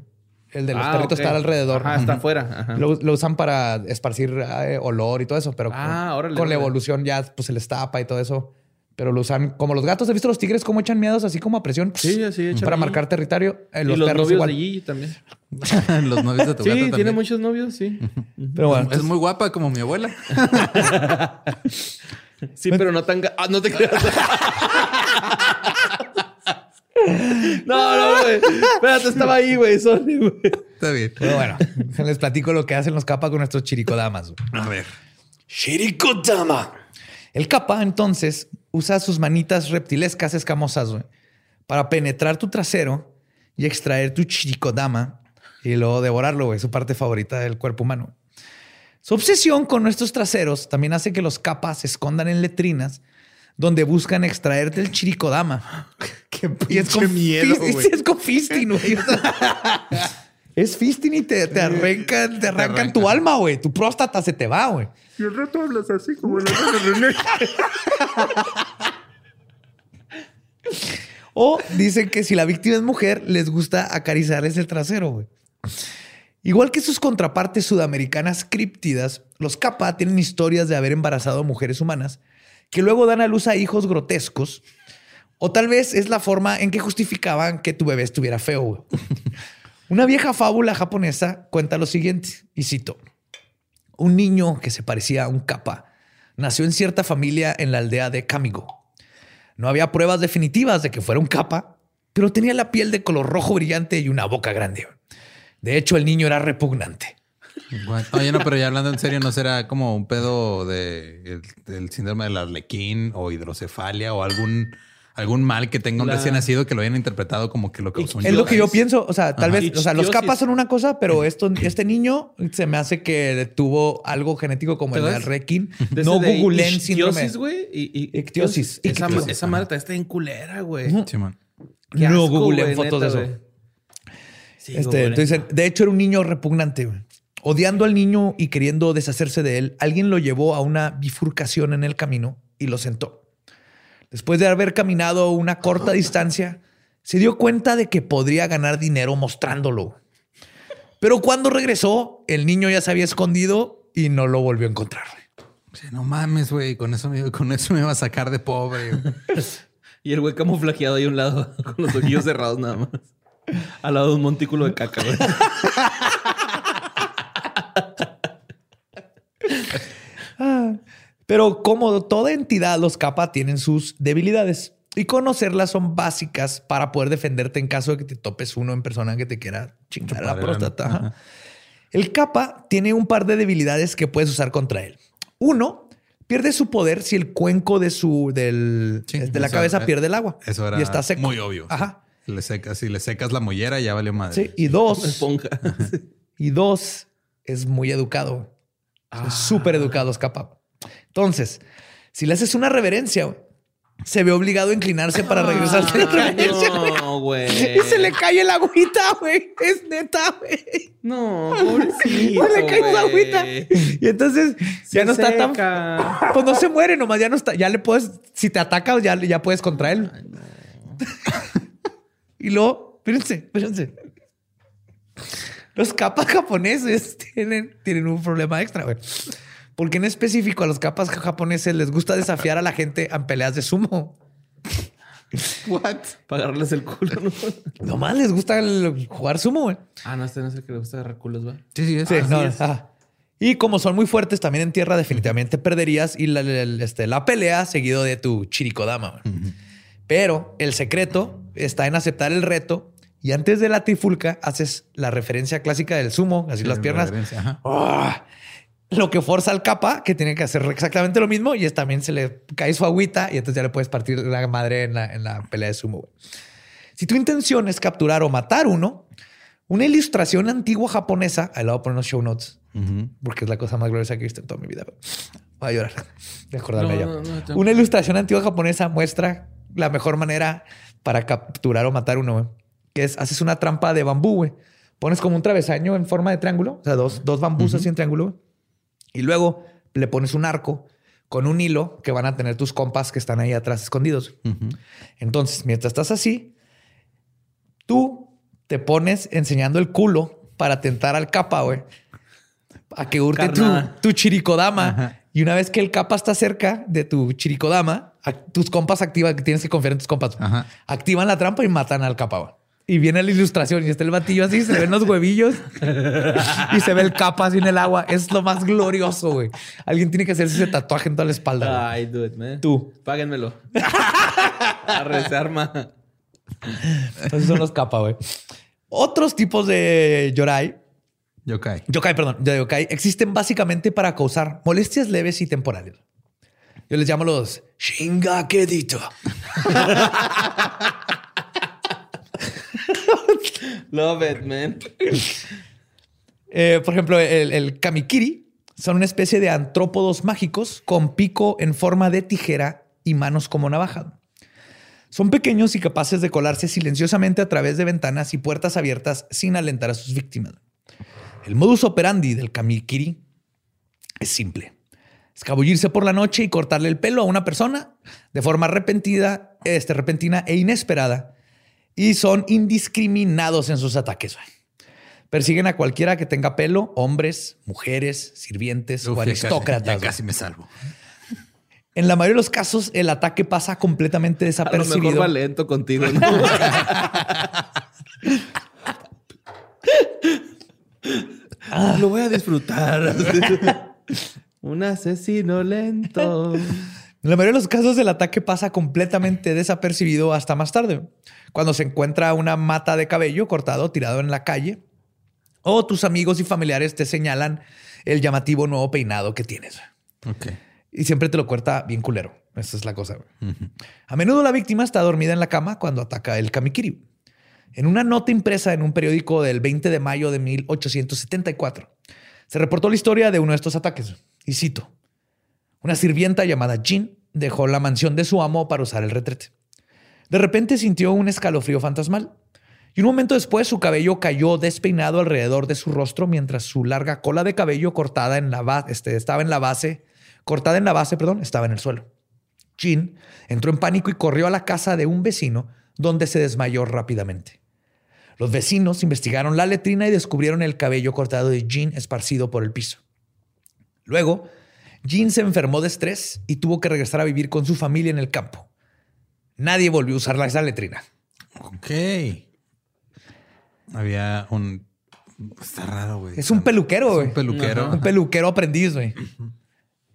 El de los Ah, perritos ok. está alrededor. Ajá, está afuera. Lo, lo usan para esparcir eh, olor y todo eso, pero Ah, con, órale, con la evolución ya pues se les tapa y todo eso. Pero lo usan como los gatos. ¿Has visto los tigres cómo echan miedos así como a presión? Sí, así echan Para marcar territorio. Eh, y los, los perros novios igual. de Gigi también. los novios de tu Sí, gato tiene muchos novios, sí. Pero bueno, Es muy guapa como mi abuela. Sí, pero no tan... Ah, no te creas. no, no, güey. Espérate, estaba ahí, güey. Sorry, güey. Está bien. pero bueno, les platico lo que hacen los capas con nuestros chiricodamas. A ver. Shirikodama. El capa, entonces, usa sus manitas reptilescas escamosas güey, para penetrar tu trasero y extraer tu chirikodama y luego devorarlo, güey, su parte favorita del cuerpo humano. Su obsesión con nuestros traseros también hace que los capas se escondan en letrinas donde buscan extraerte el chirikodama. Qué Y es con, miedo, güey. es con fisting, güey. Es fisting y te, te arrancan, te arrancan tu arrancan. alma, güey. Tu próstata se te va, güey. Y el rato hablas así como la. O dicen que si la víctima es mujer, les gusta acariciarles el trasero, güey. Igual que sus contrapartes sudamericanas críptidas, los capa tienen historias de haber embarazado a mujeres humanas que luego dan a luz a hijos grotescos. O tal vez es la forma en que justificaban que tu bebé estuviera feo. Una vieja fábula japonesa cuenta lo siguiente, y cito. Un niño que se parecía a un capa nació en cierta familia en la aldea de Kamigo. No había pruebas definitivas de que fuera un capa, pero tenía la piel de color rojo brillante y una boca grande. De hecho, el niño era repugnante. Oye, no, pero ya hablando en serio, ¿no será como un pedo de el, del síndrome del arlequín o hidrocefalia o algún, algún mal que tenga un La- recién nacido que lo hayan interpretado como que lo causó un Es lo que yo pienso. O sea, tal Ajá. vez, o sea, los capas son una cosa, pero esto, este niño se me hace que tuvo algo genético como el arlequín. No googleen síndrome. Ichthyosis, güey. Ictiosis. Esa, Ictiosis. esa madre está en culera, güey. Qué No asco, googleen fotos de eso. Sí, Este, entonces, de hecho, era un niño repugnante. güey. Odiando al niño y queriendo deshacerse de él, alguien lo llevó a una bifurcación en el camino y lo sentó. Después de haber caminado una corta distancia, se dio cuenta de que podría ganar dinero mostrándolo. Pero cuando regresó, el niño ya se había escondido y no lo volvió a encontrar. Sí, no mames, güey. Con eso, me, con eso me iba a sacar de pobre. Y el güey camuflajeado ahí a un lado, con los ojillos cerrados nada más. Al lado de un montículo de caca, güey. Pero como toda entidad, los capa tienen sus debilidades y conocerlas son básicas para poder defenderte en caso de que te topes uno en persona que te quiera chingar la próstata. ajá. El capa tiene un par de debilidades que puedes usar contra él. Uno, pierde su poder si el cuenco de su del Sí, de la eso- cabeza pierde el agua. Eso era y está seco. muy obvio. Ajá. Si le secas, si le secas la mollera, ya valió madre. Sí. Y dos, esponja. y dos, es muy educado. Es súper educado, es capa. Entonces, si le haces una reverencia, güey, se ve obligado a inclinarse para regresarse de reverencia. güey. No, güey. Y se le cae el agüita, güey. Es neta, güey. No, pobrecito. Se le cae güey. agüita. Y entonces ya no está tan. Pues no se muere, nomás ya no está. Ya le puedes. Si te ataca, ya, ya puedes contra él. y luego, espérense, espérense. Los capas japoneses tienen, tienen un problema extra, güey. Porque en específico a los capas japoneses les gusta desafiar a la gente en peleas de sumo. What? Para agarrarles el culo, ¿no? Nomás les gusta el- jugar sumo, güey. Ah, no, este no es el que le gusta agarrar culos, ¿va? Sí, sí, es. Sí, Ah, no, es. ajá. Y como son muy fuertes también en tierra, definitivamente perderías y la, la- este, la pelea seguido de tu chirikodama. güey. Pero el secreto está en aceptar el reto y antes de la trifulca haces la referencia clásica del sumo, así Sí, las piernas. ¡Ah! Lo que forza al capa, que tiene que hacer exactamente lo mismo y es también se le cae su agüita y entonces ya le puedes partir la madre en la, en la pelea de sumo. güey. Si tu intención es capturar o matar uno, una ilustración antigua japonesa, ahí le voy a poner en los show notes, porque es la cosa más gloriosa que he visto en toda mi vida. Voy a llorar de acordarme No, yo. no, no, tengo- Una ilustración antigua japonesa muestra la mejor manera para capturar o matar uno, que es haces una trampa de bambú, güey. Pones como un travesaño en forma de triángulo, o sea, dos, dos bambús así en triángulo, güey. y luego le pones un arco con un hilo que van a tener tus compas que están ahí atrás escondidos. Entonces, mientras estás así, tú te pones enseñando el culo para tentar al capa, güey. A que hurte tu, tu chirikodama. Y una vez que el capa está cerca de tu chirikodama, a- tus compas activan, que tienes que confiar en tus compas. Ajá. Activan la trampa y matan al capa, güey. Y viene la ilustración y está el batillo así, se ven los huevillos y se ve el capa así en el agua. Es lo más glorioso, güey. Alguien tiene que hacerse ese tatuaje en toda la espalda. Ay, do it, man. Tú. Páguenmelo. Arre, se arma. Esos son los capa, güey. Otros tipos de yorai Yokai. Yokai, perdón, de yokai existen básicamente para causar molestias leves y temporales. Yo les llamo los Shingakedito. Love it, man. Eh, por ejemplo, el, el Kamikiri son una especie de antrópodos mágicos con pico en forma de tijera y manos como navaja. Son pequeños y capaces de colarse silenciosamente a través de ventanas y puertas abiertas sin alentar a sus víctimas. El modus operandi del Kamikiri es simple. Escabullirse por la noche y cortarle el pelo a una persona de forma repentina, este, repentina e inesperada. Y son indiscriminados en sus ataques. Persiguen a cualquiera que tenga pelo, hombres, mujeres, sirvientes Uf, o ya casi- aristócratas. Ya casi me salvo. En la mayoría de los casos, el ataque pasa completamente A lo mejor desapercibido. va lento contigo, ¿no? Ah, lo voy a disfrutar. Un asesino lento. En la mayoría de los casos, el ataque pasa completamente desapercibido hasta más tarde, cuando se encuentra una mata de cabello cortado tirado en la calle o tus amigos y familiares te señalan el llamativo nuevo peinado que tienes. Y siempre te lo corta bien culero. Esa es la cosa. A menudo la víctima está dormida en la cama cuando ataca el kamikiri. En una nota impresa en un periódico del 20 de mayo de 1874, se reportó la historia de uno de estos ataques. Y cito, una sirvienta llamada Jean dejó la mansión de su amo para usar el retrete. De repente sintió un escalofrío fantasmal y un momento después su cabello cayó despeinado alrededor de su rostro mientras su larga cola de cabello cortada en la este, estaba en la base, cortada en la base, perdón, estaba en el suelo. Jean entró en pánico y corrió a la casa de un vecino donde se desmayó rápidamente. Los vecinos investigaron la letrina y descubrieron el cabello cortado de Jean esparcido por el piso. Luego, Jean se enfermó de estrés y tuvo que regresar a vivir con su familia en el campo. Nadie volvió a usar la- esa letrina. Ok. Había un. Está raro, güey. Es un peluquero, güey. un peluquero. Un peluquero aprendiz, güey.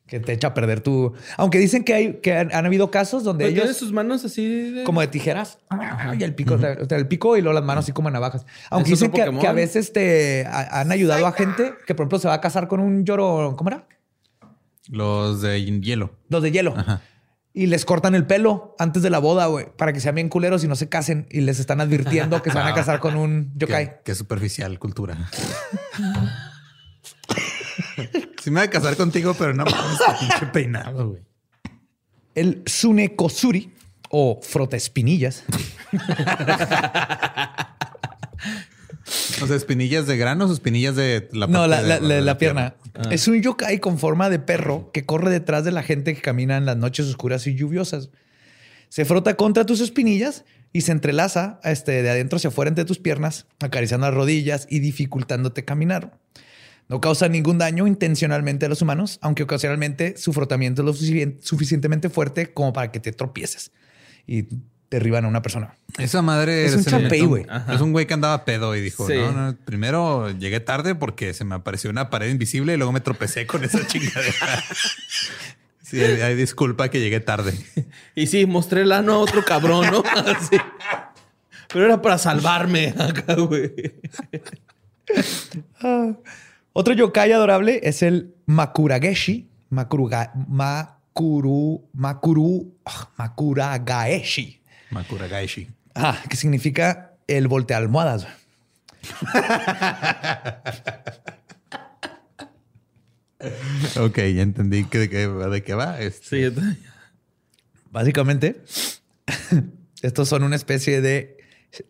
Que te echa a perder tu... Aunque dicen que, hay, que han, han habido casos donde tiene ellos... sus manos así de... como de tijeras. Y el pico, o sea, el pico y luego las manos así como navajas. Aunque dicen que, a veces te ha- han ayudado a gente que, por ejemplo, se va a casar con un lloro. ¿Cómo era? Los de hielo. Los de hielo. Ajá. Y les cortan el pelo antes de la boda, güey, para que sean bien culeros y no se casen. Y les están advirtiendo que se van a casar con un yokai. Qué, qué superficial cultura. sí me voy a casar contigo, pero no mames, pinche peinado, güey. El sunekosuri o frotespinillas O sea, espinillas de granos o espinillas de la No, la, de- la- la- de la pierna. Es un yokai con forma de perro que corre detrás de la gente que camina en las noches oscuras y lluviosas. Se frota contra tus espinillas y se entrelaza este, de adentro hacia afuera entre tus piernas, acariciando las rodillas y dificultándote caminar. No causa ningún daño intencionalmente a los humanos, aunque ocasionalmente su frotamiento es lo suficien- suficientemente fuerte como para que te tropieces y derriban a una persona. Esa madre Es un inventó- güey. Es un güey que andaba pedo y dijo: Sí. no, no, primero llegué tarde porque se me apareció una pared invisible y luego me tropecé con esa chingadera. sí, hay disculpa que llegué tarde. Y sí, mostré el ano a otro cabrón, ¿no? Así. Pero era para salvarme acá, güey. Otro yokai adorable es el Makurageshi. Makuruga, makuru, makuru, ah, Makuragaeshi. Makura Gaishi. Ah, que significa el voltea almohadas. Ok, ya entendí que de qué, de qué va. Este, Sí. Básicamente, estos son una especie de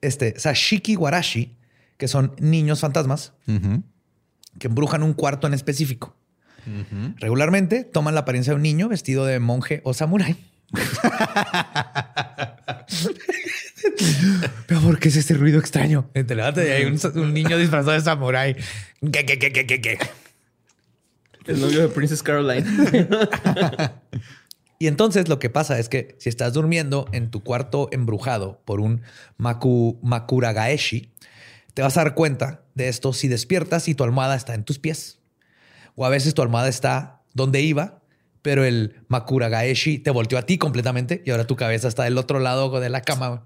este, Sashiki Warashi, que son niños fantasmas que embrujan un cuarto en específico. Regularmente toman la apariencia de un niño vestido de monje o samurái. Pero ¿por qué es ese ruido extraño? Te levantas y hay un, un niño disfrazado de samurái. ¿Qué, qué, qué, qué, qué, qué? El novio de Princess Caroline. Y entonces lo que pasa es que si estás durmiendo en tu cuarto embrujado por un maku, makuragaeshi, te vas a dar cuenta de esto si despiertas y tu almohada está en tus pies. O a veces tu almohada está donde iba, pero el makuragaeshi te volteó a ti completamente y ahora tu cabeza está del otro lado de la cama.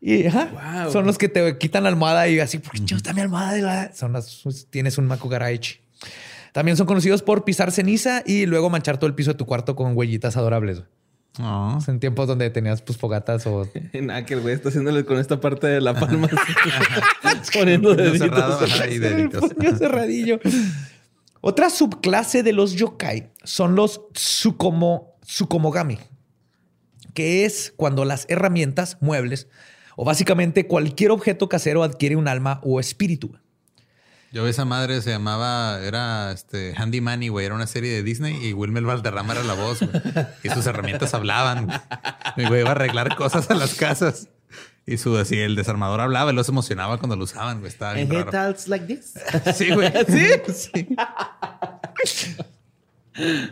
Y ajá, Wow. son los que te quitan la almohada y así, ¿por qué chingados está mi almohada? Son las, tienes un makuragaeshi. También son conocidos por pisar ceniza y luego manchar todo el piso de tu cuarto con huellitas adorables. Oh. En tiempos donde tenías pues fogatas o Nada, que el güey está haciéndole con esta parte de la palma. Poniendo deditos. cerrado, ajá, y deditos. cerradillo. Otra subclase de los yokai son los tsukomo, que es cuando las herramientas, muebles o básicamente cualquier objeto casero adquiere un alma o espíritu. Yo esa madre se llamaba, era este Handy Manny, güey. Era una serie de Disney y Wilmer Valderrama era la voz, güey. Y sus herramientas hablaban. Mi güey iba a arreglar cosas a las casas. Y su así, el desarmador hablaba y los emocionaba cuando lo usaban, güey. Estaba bien raro. talks like this. Sí, güey. ¿Sí? Sí.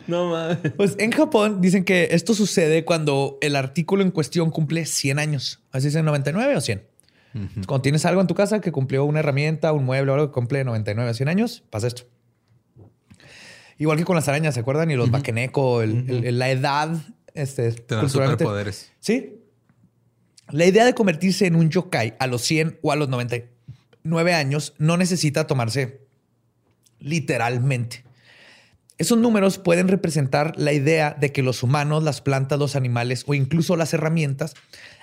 No mames. Pues en Japón dicen que esto sucede cuando el artículo en cuestión cumple 100 años. Así es en 99 o 100. Cuando tienes algo en tu casa que cumplió una herramienta, un mueble o algo que cumple 99 o 100 años, pasa esto. Igual que con las arañas, ¿se acuerdan? Y los bakeneko, el- el- el- la edad. Este, Te dan superpoderes. Sí. La idea de convertirse en un yokai a los 100 o a los 99 años no necesita tomarse literalmente. Esos números pueden representar la idea de que los humanos, las plantas, los animales o incluso las herramientas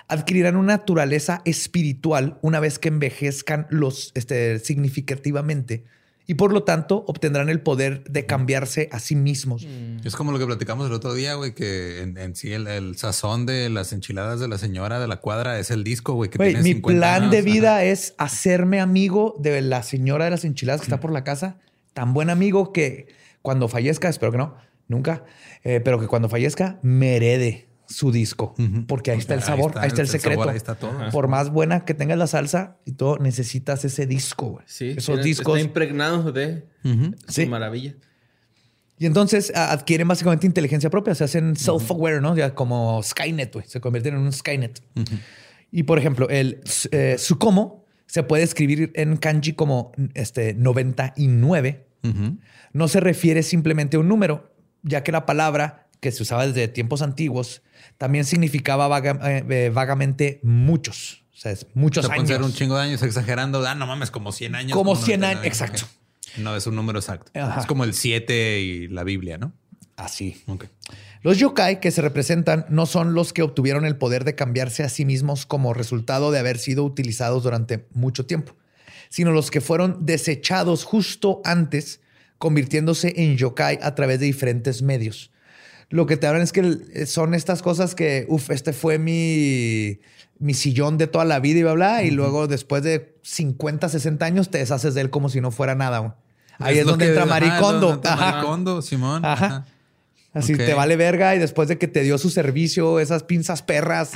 adquirirán una naturaleza espiritual una vez que envejezcan los, este, significativamente y por lo tanto obtendrán el poder de cambiarse a sí mismos. Es como lo que platicamos el otro día, güey, que en, en sí el, el sazón de las enchiladas de la señora de la cuadra es el disco, güey, que Güey, tiene mi 50 plan años. de Ajá. vida es hacerme amigo de la señora de las enchiladas que está por la casa. Tan buen amigo que cuando fallezca, espero que no, nunca, eh, pero que cuando fallezca me herede su disco. Porque ahí está el Ahí sabor, está, ahí está el está el secreto. sabor, ahí está todo. Por más buena que tengas la salsa y todo, necesitas ese disco, güey. Sí. Esos tiene- discos. Está impregnado de. Sí. maravilla. Y entonces adquieren básicamente inteligencia propia, se hacen self-aware, ¿no? Ya como Skynet, güey. Se convierten en un Skynet. Y por ejemplo, el eh, Sukomo se puede escribir en kanji como este 99. Ujú. No se refiere simplemente a un número, ya que la palabra que se usaba desde tiempos antiguos también significaba vaga- eh, eh, vagamente muchos. O sea, es muchos pueden años. ser un chingo de años exagerando. Ah, no mames, como 100 años. Como 100 99, años, exacto. No es un número exacto. Ajá. Es como el 7 y la Biblia, ¿no? Así. Ok. Los yokai que se representan no son los que obtuvieron el poder de cambiarse a sí mismos como resultado de haber sido utilizados durante mucho tiempo, sino los que fueron desechados justo antes, convirtiéndose en yokai a través de diferentes medios. Lo que te hablan es que el- son estas cosas que, uff, este fue mi, mi sillón de toda la vida y bla, bla, y luego después de 50, 60 años te deshaces de él como si no fuera nada. Ahí es, donde entra Maricondo. Maricondo, Simón. Ajá. Ajá. Así te vale verga y después de que te dio su servicio, esas pinzas perras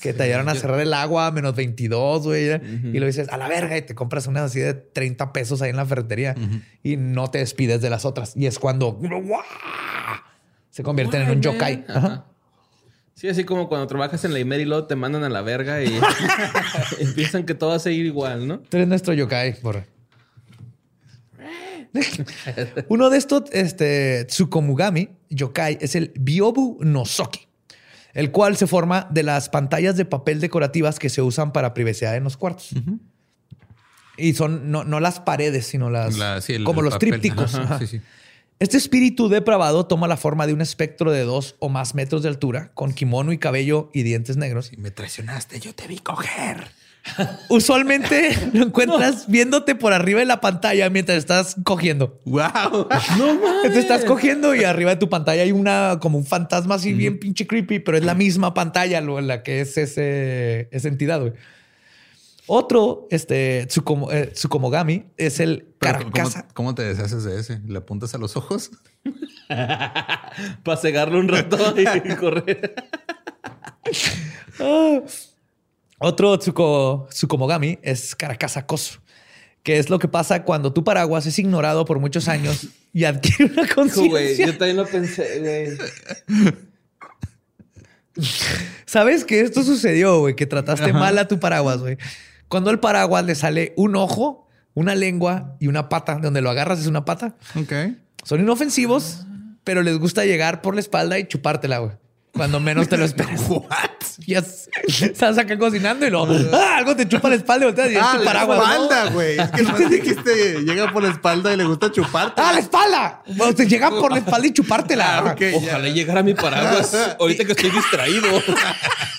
que te ayudaron a yo- cerrar el agua a menos 22, güey. Y lo dices a la verga y te compras unas así de 30 pesos ahí en la ferretería y no te despides de las otras. Y es cuando ¡guau! Se convierten en un yokai. Ajá. Sí, así como cuando trabajas en la Imer y luego te mandan a la verga y empiezan que todo va a seguir igual, ¿no? Tú eres nuestro yokai, por. Uno de estos, este, Tsukomugami yokai, es el Byobu no Soki, el cual se forma de las pantallas de papel decorativas que se usan para privacidad en los cuartos. Y son no, no las paredes, sino las La- sí, el- como el los papel. trípticos. Ajá, Ajá. Sí, sí. Este espíritu depravado toma la forma de un espectro de dos o más metros de altura, con kimono y cabello y dientes negros. Si me traicionaste, yo te vi coger. Usualmente lo encuentras viéndote por arriba de la pantalla mientras estás cogiendo. ¡Wow! No mames. Te estás cogiendo y arriba de tu pantalla hay una como un fantasma así bien pinche creepy, pero es la misma pantalla lo, en la que es ese, esa entidad. güey. Otro, este, Tsukomo- eh, Tsukomogami, es el Pero, ¿cómo, carcasa. cómo te deshaces de ese? ¿Le apuntas a los ojos? Para cegarlo un rato y correr. Ah. Otro tsuko, tsukomogami es Caracas acoso, que es lo que pasa cuando tu paraguas es ignorado por muchos años y adquiere una conciencia. yo también lo pensé, güey. ¿Sabes que esto sucedió, güey? Que trataste mal a tu paraguas, güey. Cuando al paraguas le sale un ojo, una lengua y una pata, donde lo agarras es una pata. Ok. Son inofensivos, pero les gusta llegar por la espalda y chupártela, güey. Cuando menos te lo esperas. What? Yes. Estás acá cocinando y luego ¡ah! algo te chupa la espalda y volteas y es Ah, tu la paraguas. espalda, güey. Es que nomás dijiste, llega por la espalda y le gusta chuparte. ¡Ah, la espalda! Bueno, te llegan por la espalda y chupártela. Ah, ok. Ojalá llegara mi paraguas ahorita que estoy distraído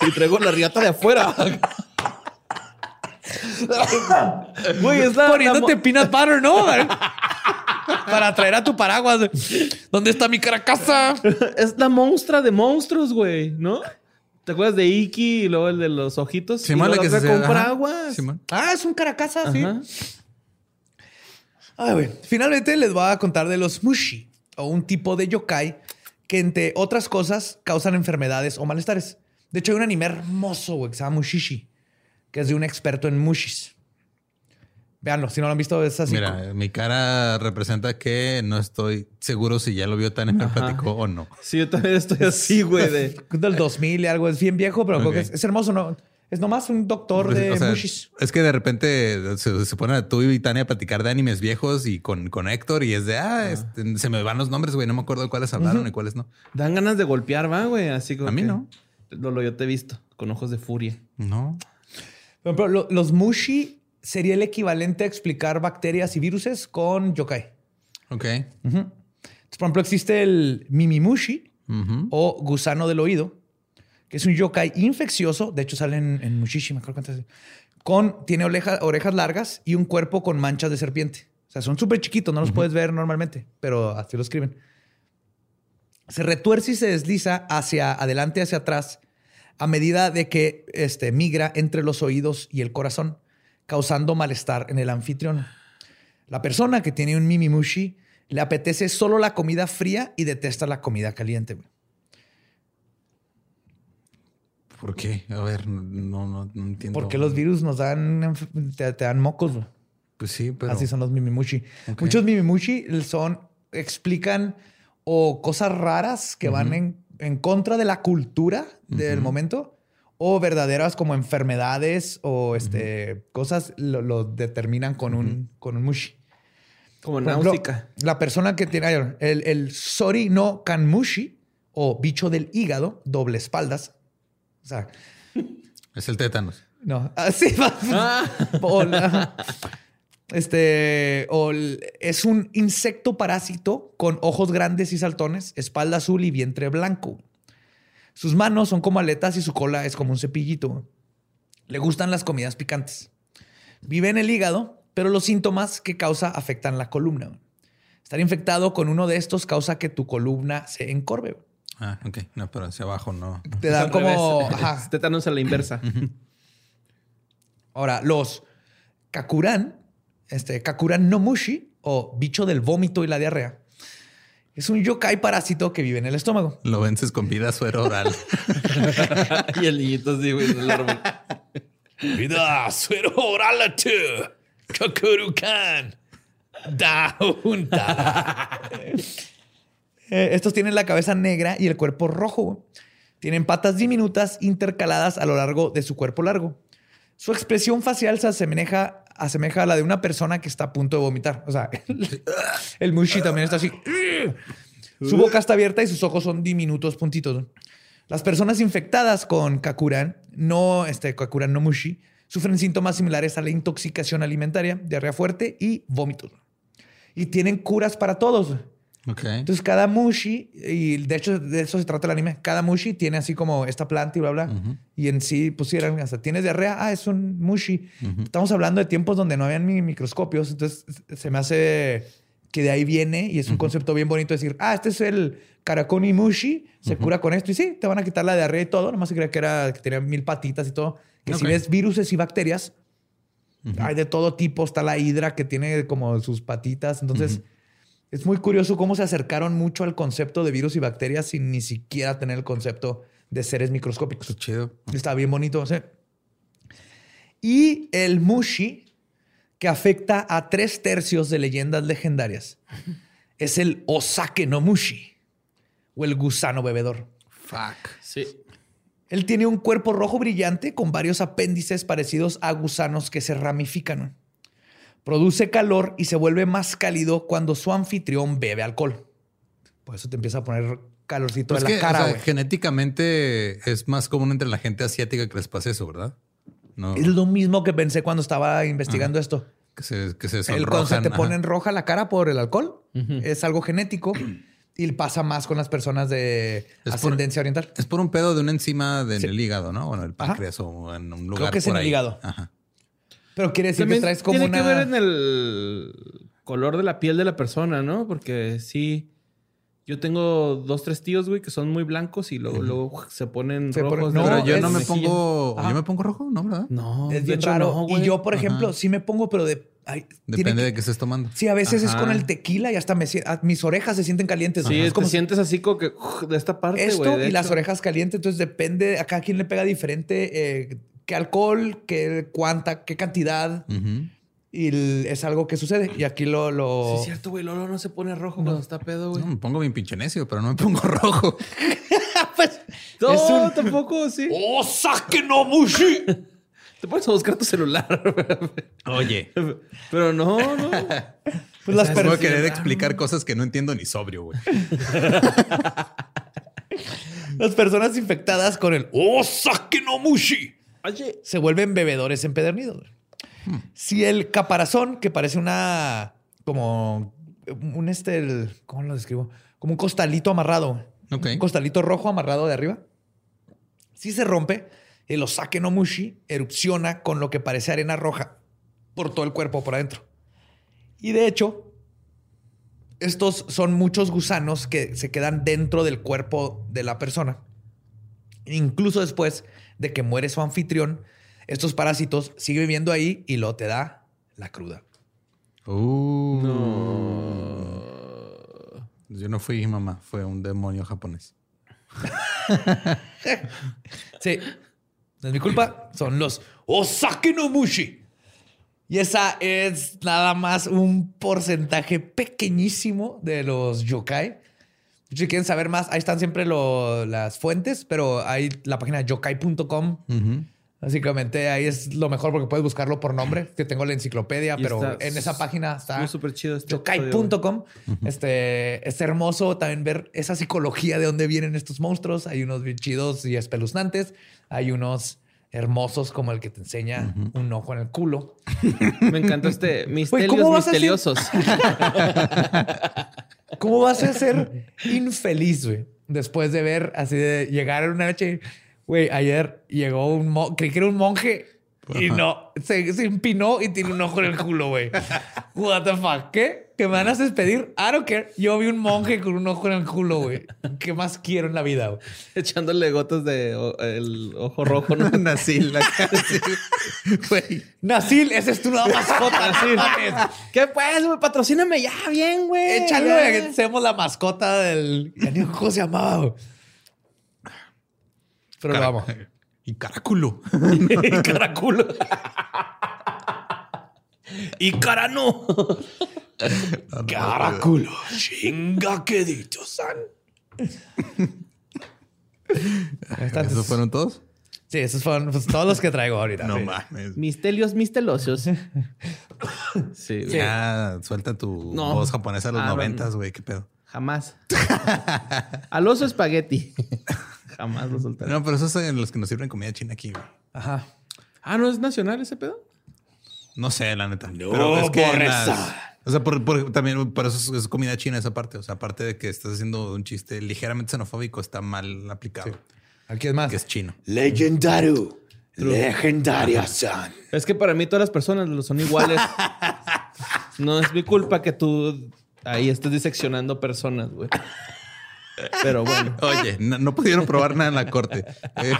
y traigo la riata de afuera. Güey, es la, Poniéndote peanut butter, ¿no? Para traer a tu paraguas. ¿Dónde está mi caracasa? es la monstrua de monstruos, güey, ¿no? ¿Te acuerdas de Iki y luego el de los ojitos? Simón, y la luego que se con paraguas. Ah, es un caracasa, sí. Ay, güey. Finalmente les voy a contar de los mushi, o un tipo de yokai que, entre otras cosas, causan enfermedades o malestares. De hecho, hay un anime hermoso, güey, que se llama Mushishi, que es de un experto en mushis. Veanlo, si no lo han visto, es así. Mira, mi cara representa que no estoy seguro si ya lo vio tan empático o no. Sí, yo también estoy así, güey, de... Del 2000 y algo, es bien viejo, pero creo que es, es hermoso, ¿no? Es nomás un doctor de O sea, mushis. es que de repente se, se ponen a tú y Tania a platicar de animes viejos y con, con Héctor y es de, ah, este, se me van los nombres, güey, no me acuerdo de cuáles hablaron y cuáles no. Dan ganas de golpear, va, güey, así como A mí que- no. Lolo, yo te he visto con ojos de furia. No. Por ejemplo, lo- los mushi sería el equivalente a explicar bacterias y viruses con yokai. Ok. Entonces, por ejemplo, existe el mimimushi Ujú. o gusano del oído, que es un yokai infeccioso. De hecho, sale en, en Mushishi, me acuerdo cuántas. Con, tiene oreja- orejas largas y un cuerpo con manchas de serpiente. O sea, son súper chiquitos, no los puedes ver normalmente, pero así lo escriben. Se retuerce y se desliza hacia adelante, hacia atrás, a medida de que este, migra entre los oídos y el corazón, causando malestar en el anfitrión. La persona que tiene un mimimushi le apetece solo la comida fría y detesta la comida caliente. güey. ¿Por qué? A ver, no, no, no entiendo. Porque los virus nos dan, te, te dan mocos. güey. Pues sí, pero. Así son los mimimushi. Ok. Muchos mimimushi son, explican o cosas raras que van en, en contra de la cultura del momento o verdaderas como enfermedades o este, cosas lo, lo determinan con, un, con un mushi. Como náusica. la persona que tiene el, el Sori no Kanmushi o bicho del hígado, doble espaldas. O sea, Es el tétanos. no, así va. La- este, o el- es un insecto parásito con ojos grandes y saltones, espalda azul y vientre blanco. Sus manos son como aletas y su cola es como un cepillito. Le gustan las comidas picantes. Vive en el hígado, pero los síntomas que causa afectan la columna. Estar infectado con uno de estos causa que tu columna se encorve. Ah, ok. No, pero hacia abajo no. Te dan como... revés. ajá. Tétanos a la inversa. Ahora, los kakuran, este, kakuran no mushi o bicho del vómito y la diarrea, es un yokai parásito que vive en el estómago. Lo vences con vida suero oral. y el niñito así, güey, en el árbol. Vida suero oral tú, kakurukan, daunta. Eh, Estos tienen la cabeza negra y el cuerpo rojo. Tienen patas diminutas intercaladas a lo largo de su cuerpo largo. Su expresión facial se asemeja, asemeja a la de una persona que está a punto de vomitar. O sea, el, mushi también está así. Su boca está abierta y sus ojos son diminutos puntitos. Las personas infectadas con Kakuran, no, este, Kakuran no mushi, sufren síntomas similares a la intoxicación alimentaria, diarrea fuerte y vómitos. Y tienen curas para todos. Ok. Entonces, cada mushi, y de hecho de eso se trata el anime, cada mushi tiene así como esta planta y bla, bla. Y en sí pusieran, hasta tienes diarrea, ah, es un mushi. Estamos hablando de tiempos donde no habían ni microscopios, entonces se me hace que de ahí viene y es un concepto bien bonito decir, ah, este es el Karakoni mushi, se cura con esto y sí, te van a quitar la diarrea y todo, nomás se creía que era que tenía mil patitas y todo. Que si Ok. ves viruses y bacterias, hay de todo tipo, está la hidra que tiene como sus patitas, entonces... Es muy curioso cómo se acercaron mucho al concepto de virus y bacterias sin ni siquiera tener el concepto de seres microscópicos. Está chido. Está bien bonito. ¿sí? Y el mushi, que afecta a tres tercios de leyendas legendarias, es el osake no mushi, o el gusano bebedor. Fuck. Sí. Él tiene un cuerpo rojo brillante con varios apéndices parecidos a gusanos que se ramifican. Produce calor y se vuelve más cálido cuando su anfitrión bebe alcohol. Por eso te empieza a poner calorcito Pues en que, la cara, o sea, güey. genéticamente es más común entre la gente asiática que les pase eso, ¿verdad? No, Es lo mismo que pensé cuando estaba investigando esto. que se, que se El cuando se te ajá. ponen roja la cara por el alcohol es algo genético y pasa más con las personas de ascendencia oriental. Es por un pedo de una enzima del Sí. el hígado, ¿no? Bueno, el Ajá. páncreas o en un lugar que es por en el hígado. Ajá. Pero quiere decir También que traes como tiene una... que ver en el color de la piel de la persona, ¿no? Porque sí, yo tengo dos, tres tíos, güey, que son muy blancos y luego, luego se ponen Se ponen- rojos. no, Pero yo es- no me pongo... Ajá. ¿Yo me pongo rojo? No, ¿verdad? No, Es bien raro. no, y yo, por ejemplo, Ajá. sí me pongo, pero de... ay, Depende que- de qué estés tomando. Sí, a veces es con el tequila y hasta me, a- mis orejas se sienten calientes. Sí, Ajá. es como sientes así como que uf, de esta parte, esto y las orejas calientes. Entonces depende a cada quien le pega diferente eh, qué alcohol, qué cuánta, qué cantidad. Y es algo que sucede. Y aquí lo... lo... Sí, es cierto, güey. Lolo no se pone rojo cuando está pedo, güey. No, me pongo bien pinche necio, pero no me pongo rojo. Pues, No, es un- tampoco, sí. ¡Oh, saque no mushi! Te pones a buscar tu celular. Oye. Pero no, no. Pues las Puedo personas... querer explicar cosas que no entiendo ni sobrio, güey. Las personas infectadas con el Osake no Mushi Oye, se vuelven bebedores empedernidos. güey. Si el caparazón, que parece una. como. un este. el- ¿Cómo lo describo? Como un costalito amarrado. Un costalito rojo amarrado de arriba. Si se rompe, el Osake no Mushi erupciona con lo que parece arena roja por todo el cuerpo por adentro. Y de hecho, estos son muchos gusanos que se quedan dentro del cuerpo de la persona. Incluso después de que muere su anfitrión, estos parásitos siguen viviendo ahí y lo te da la cruda. Uh. no. Yo no fui mamá, fue un demonio japonés. Sí, no es mi culpa, son los Osake no Mushi. Y esa es nada más un porcentaje pequeñísimo de los yokai. Si quieren saber más, ahí están siempre lo- las fuentes, pero hay la página yokai.com. Básicamente ahí es lo mejor porque puedes buscarlo por nombre. Que tengo la enciclopedia, Y pero en esa página está súper chido este yokai.com. Este es hermoso también ver esa psicología de dónde vienen estos monstruos. Hay unos bien chidos y espeluznantes. Hay unos hermosos como el que te enseña un ojo en el culo. Me encanta este misterios misteriosos. ¿Cómo vas a ser infeliz, güey? Después de ver así de llegar una noche. Güey, ayer llegó un monje, creí que era un monje y no, se, se empinó y tiene un ojo en el culo, güey. What the fuck? ¿Qué? ¿Que me van a despedir? I don't care. Yo vi un monje con un ojo en el culo, güey. ¿Qué más quiero en la vida, güey? Echándole gotas de o- el ojo rojo, ¿no? Casi. Güey. Nasil, esa es tu nueva mascota. Nasil. ¿Qué pues, güey? Patrocíname ya, bien, güey. Échalo, Ya. güey, seamos la mascota del... Ya ni cómo se llamaba, güey. Pero lo vamos. Y caraculo. Caraculo. y carano. Caraculo. Chinga que dicho, san. ¿Esos fueron todos? Sí, esos fueron pues, todos los que traigo ahorita. No sí. mames. Mistelios mistelosos. Sí, güey. Ya, suelta tu No. voz japonesa de los Ah, noventas, güey. ¿Qué pedo? Jamás. Al oso espagueti. Jamás lo soltaré. No, pero esos son los que nos sirven comida china aquí, güey. Ajá. Ah, ¿no es nacional ese pedo? No sé, la neta. No, pero es que por las- eso. O sea, por, por- también por eso es, es comida china esa parte. O sea, aparte de que estás haciendo un chiste ligeramente xenofóbico, está mal aplicado. Aquí es más. Que es chino. Legendario. Legendaria, san. Es que para mí todas las personas lo son iguales. no es mi culpa que tú ahí estés diseccionando personas, güey. Pero bueno. Oye, no, no pudieron probar nada en la corte. Eh,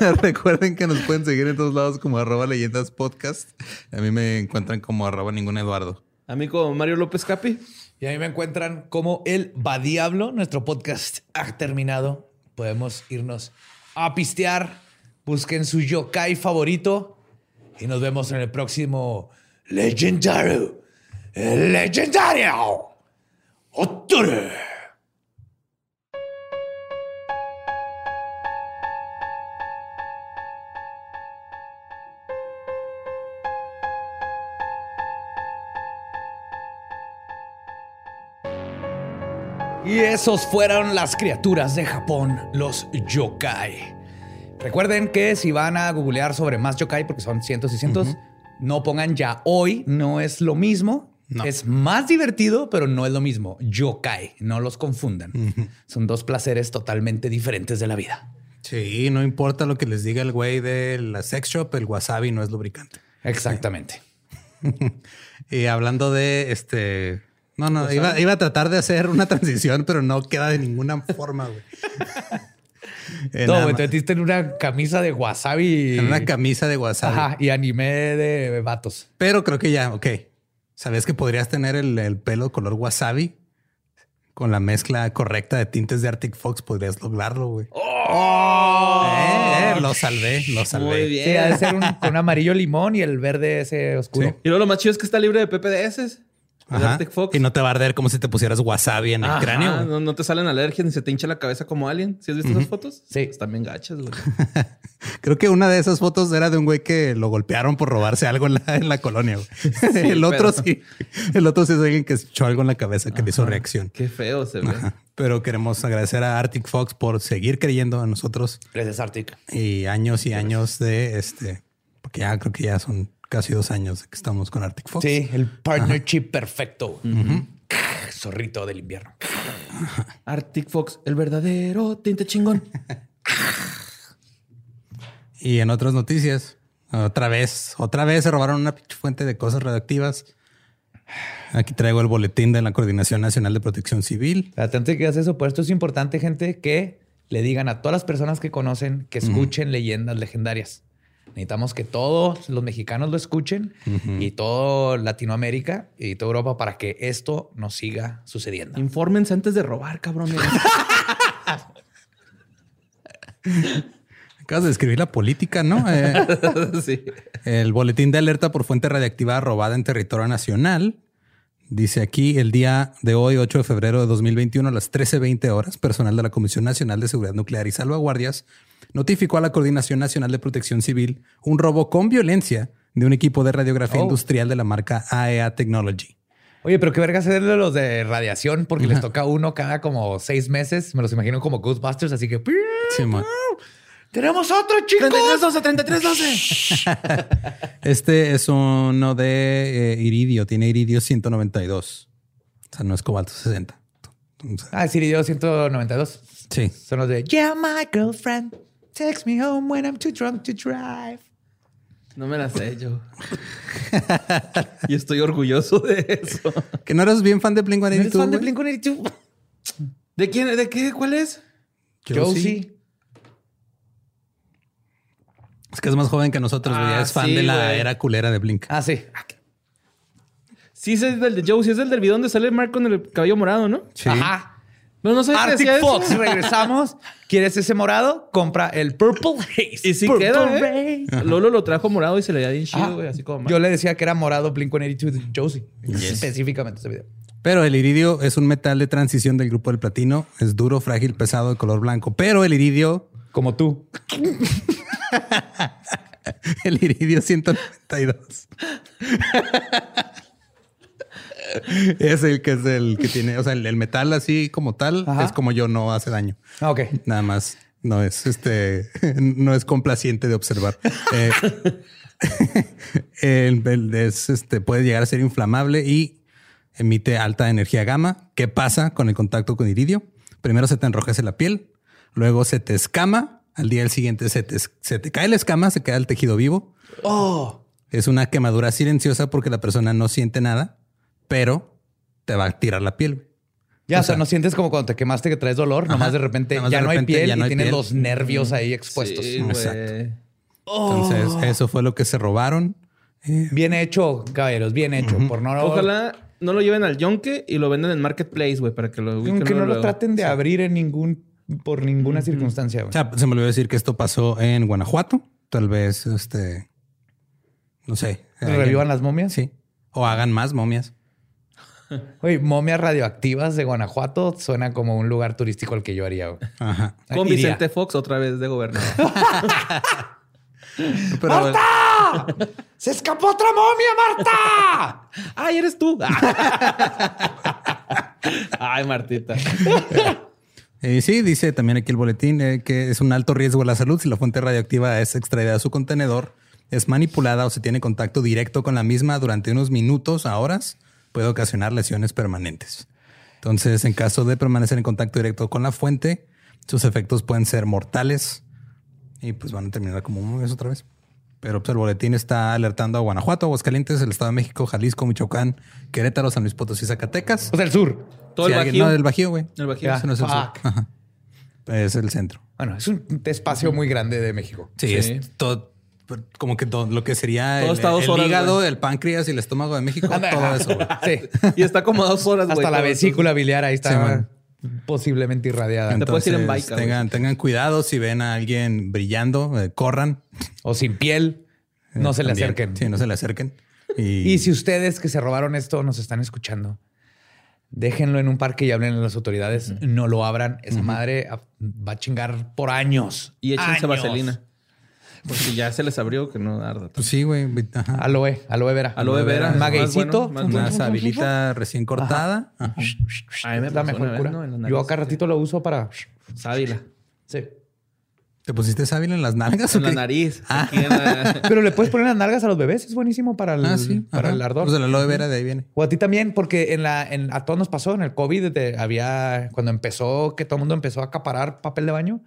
Recuerden que nos pueden seguir en todos lados como arroba leyendas podcast. A mí me encuentran como arroba ningún Eduardo. Amigo Mario López Capi. Y a mí me encuentran como el Va Diablo. Nuestro podcast ha terminado. Podemos irnos a pistear. busquen su yokai favorito y nos vemos en el próximo Legendario. Legendario. Octubre. Y esos fueron las criaturas de Japón, los yokai. Recuerden que si van a googlear sobre más yokai, porque son cientos y cientos, no pongan ya hoy, no es lo mismo. Es más divertido, pero no es lo mismo. Yokai, no los confundan. Son dos placeres totalmente diferentes de la vida. Sí, no importa lo que les diga el güey de la sex shop, el wasabi no es lubricante. Exactamente. y hablando de este no, no, iba, a tratar de hacer una transición, pero no queda de ninguna forma, güey. Eh, no, te metiste en una camisa de wasabi. En una camisa de wasabi. Ajá, y anime de vatos. Pero creo que ya, ok. ¿Sabes que podrías tener el, el pelo color wasabi? Con la mezcla correcta de tintes de Arctic Fox podrías lograrlo, güey. ¡Oh! Eh, eh, lo salvé, lo salvé. Muy bien. Sí, ha de ser un, con amarillo limón y el verde ese oscuro. Y luego lo más chido es que está libre de PPDS. Y no te va a arder como si te pusieras wasabi en el cráneo. No, no, te salen alergias ni se te hincha la cabeza como alguien. ¿Sí has visto esas fotos? Sí. Están bien gachas, güey. Creo que una de esas fotos era de un güey que lo golpearon por robarse algo en la, en la colonia. el otro sí. El otro sí es alguien que echó algo en la cabeza que le hizo reacción. Qué feo se ve. Pero queremos agradecer a Arctic Fox por seguir creyendo en nosotros. Gracias, Arctic. Y años y años de este, porque ya creo que ya son casi dos años que estamos con Arctic Fox. Sí, el partnership perfecto. Zorrito del invierno. Arctic Fox, el verdadero tinte chingón. y en otras noticias, otra vez, otra vez se robaron una fuente de cosas radioactivas. Aquí traigo el boletín de la Coordinación Nacional de Protección Civil. Atente que haces eso, por esto es importante, gente, que le digan a todas las personas que conocen que escuchen leyendas legendarias. Necesitamos que todos los mexicanos lo escuchen y todo Latinoamérica y toda Europa para que esto no siga sucediendo. Infórmense antes de robar, cabrones. Acabas de escribir la política, ¿no? Eh, sí. El boletín de alerta por fuente radiactiva robada en territorio nacional. Dice aquí el día de hoy, 8 de febrero de 2021, a las 13.20 horas, personal de la Comisión Nacional de Seguridad Nuclear y Salvaguardias notificó a la Coordinación Nacional de Protección Civil un robo con violencia de un equipo de radiografía oh. industrial de la marca AEA e Technology. Oye, pero qué verga de los de radiación, porque les toca uno cada como seis meses. Me los imagino como Ghostbusters, así que. Sí, ¡Tenemos otro, chicos! 3312, 3312. este es uno de eh, iridio, tiene iridio 192. O sea, no es cobalto 60. ah, es iridio 192. Sí. Son los de Yeah, my girlfriend. Text me home when I'm too drunk to drive. No me la sé yo. y estoy orgulloso de eso. ¿Que no eres bien fan de Blink-182? ¿No eres fan de Blink-182? ¿De quién? ¿De qué? ¿Cuál es? Josie. Es que es más joven que nosotros, ah, Es fan de la era culera de Blink. Ah, sí. Sí, es el de Josie. Es el del video donde sale Mark con el cabello morado, ¿no? Sí. Ajá. No, no sé Arctic Fox, regresamos. ¿Quieres ese morado? Compra el Purple Haze. Y si queda, ¿eh? Lolo lo trajo morado y se le da bien chido, güey. Así como... Yo le decía que era morado Blink-182 de Josie. Específicamente ese video. Pero el iridio es un metal de transición del grupo del platino. Es duro, frágil, pesado, de color blanco. Pero el iridio... Como tú. el iridio 192. es el que es el que tiene, o sea, el, metal así como tal es como yo, no hace daño. Ah, ok. Nada más. No es este, no es complaciente de observar. Eh, es, este, puede llegar a ser inflamable y emite alta energía gamma. ¿Qué pasa con el contacto con iridio? Primero se te enrojece la piel, luego se te escama. Al día siguiente se te, se te cae la escama, se queda el tejido vivo. Oh. Es una quemadura silenciosa porque la persona no siente nada pero te va a tirar la piel. Ya, o, sea, no sientes como cuando te quemaste que traes dolor, nomás de repente ya no hay piel y tienes los nervios ahí expuestos. Exacto. Entonces, oh. eso fue lo que se robaron. Eh, bien hecho, caballeros, bien hecho. por no... Ojalá no lo lleven al yonke y lo venden en Marketplace, güey, para que lo ubiquen. Aunque no lo traten de abrir en ningún por ninguna circunstancia. O sea, se me olvidó decir que esto pasó en Guanajuato. Tal vez, este, no sé. ¿Revivan las momias? Sí. O hagan más momias. Oye, momias radioactivas de Guanajuato suena como un lugar turístico al que yo haría. Ajá. Con Iría. Vicente Fox otra vez de gobernador. Pero, ¡Marta! ¡Se escapó otra momia, Marta! ¡Ay, eres tú! Ay, Martita. Eh, sí, dice también aquí el boletín eh, que es un alto riesgo a la salud si la fuente radioactiva es extraída de su contenedor, es manipulada o se tiene contacto directo con la misma durante unos minutos a horas, puede ocasionar lesiones permanentes. Entonces, en caso de permanecer en contacto directo con la fuente, sus efectos pueden ser mortales y pues van a terminar como momias otra vez. Pero pues, el boletín está alertando a Guanajuato, Aguascalientes, el Estado de México, Jalisco, Michoacán, Querétaro, San Luis Potosí, Zacatecas. O sea, el sur. Todo Si el alguien- Bajío. No, del Bajío, güey. El Bajío. No es el sur. Ajá. Es el centro. Bueno, es un espacio muy grande de México. Sí, Sí. es todo, como que todo lo que sería Todo el, horas, hígado, güey. el páncreas y el estómago de México. Anda. todo eso. güey. Sí. Y está como dos horas, güey. Hasta la vesícula biliar ahí está posiblemente irradiada. Te puedes ir en bike, güey. tengan, tengan cuidado si ven a alguien brillando, eh, corran. O sin piel, no Eh, se le acerquen. Sí, no se le acerquen. Y, Y si ustedes que se robaron esto nos están escuchando, déjenlo en un parque y hablen a las autoridades. No lo abran. Esa madre va a chingar por años. Y échense Años. vaselina. Porque ya se les abrió que no arda. pues sí, güey. ajá. Aloe, aloe vera. Aloe vera, Magueycito. más bueno, Una sabilita recién cortada. Ajá. A mí me la mejor vez, cura. ¿no? En la Yo acá ratito lo uso para... Sábila. Sí. ¿Te pusiste sábila en las nalgas? o En la qué? nariz. Ah. Aquí en la- Pero le puedes poner las nalgas a los bebés. Es buenísimo para el, Ah, sí. para el ardor. Pues el aloe vera de ahí viene. O a ti también, porque en la, en- a todos nos pasó en el COVID, de- había cuando empezó que todo el mundo empezó a acaparar papel de baño.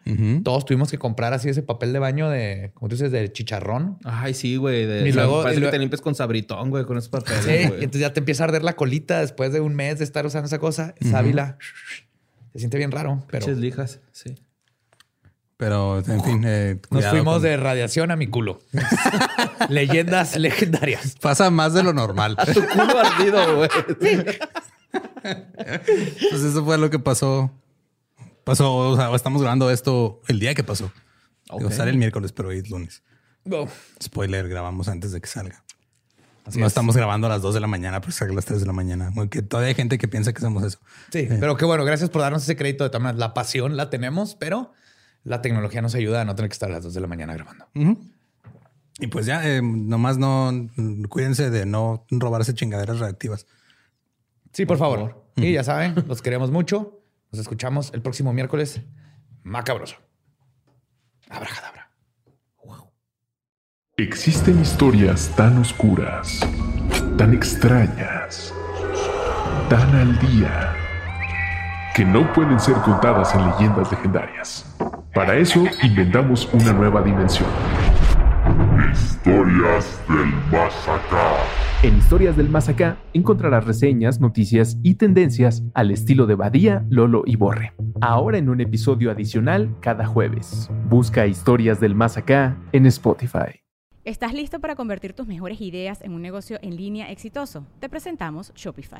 Todos tuvimos que comprar así ese papel de baño de, como tú dices, de chicharrón. Ay, sí, güey. de- Y luego- parece y luego- que te limpias con sabritón, güey, con esos papeles, Sí, güey. y entonces ya te empieza a arder la colita después de un mes de estar usando esa cosa. Sábila. Se siente bien raro, pero lijas, sí. Pero, en fin, eh, nos fuimos con- de radiación a mi culo. Leyendas legendarias. Pasa más de lo normal. Tu culo ardido, güey. Pues eso fue lo que pasó. Pasó, o sea, estamos grabando esto el día que pasó. Digo, Ok. sale el miércoles, pero hoy es lunes. Oh, Spoiler, grabamos antes de que salga. así no es. estamos grabando a las 2 de la mañana, pero salga a las 3 de la mañana. Porque todavía hay gente que piensa que hacemos eso. Sí, pero qué bueno. Gracias por darnos ese crédito de maneras. La pasión la tenemos, pero la tecnología nos ayuda a no tener que estar a las 2 de la mañana grabando. Y pues ya, eh, nomás no cuídense de no robarse chingaderas reactivas. Sí, por favor. Y ya saben, los queremos mucho. Nos escuchamos el próximo miércoles. Macabroso. Abracadabra. Existen historias tan oscuras, tan extrañas, tan al día, que no pueden ser contadas en leyendas legendarias. Para eso inventamos una nueva dimensión. Historias del Más Acá. En Historias del Más Acá encontrarás reseñas, noticias y tendencias al estilo de Badía, Lolo y Borre. Ahora en un episodio adicional cada jueves. Busca Historias del Más Acá en Spotify. ¿Estás listo para convertir tus mejores ideas en un negocio en línea exitoso? Te presentamos Shopify.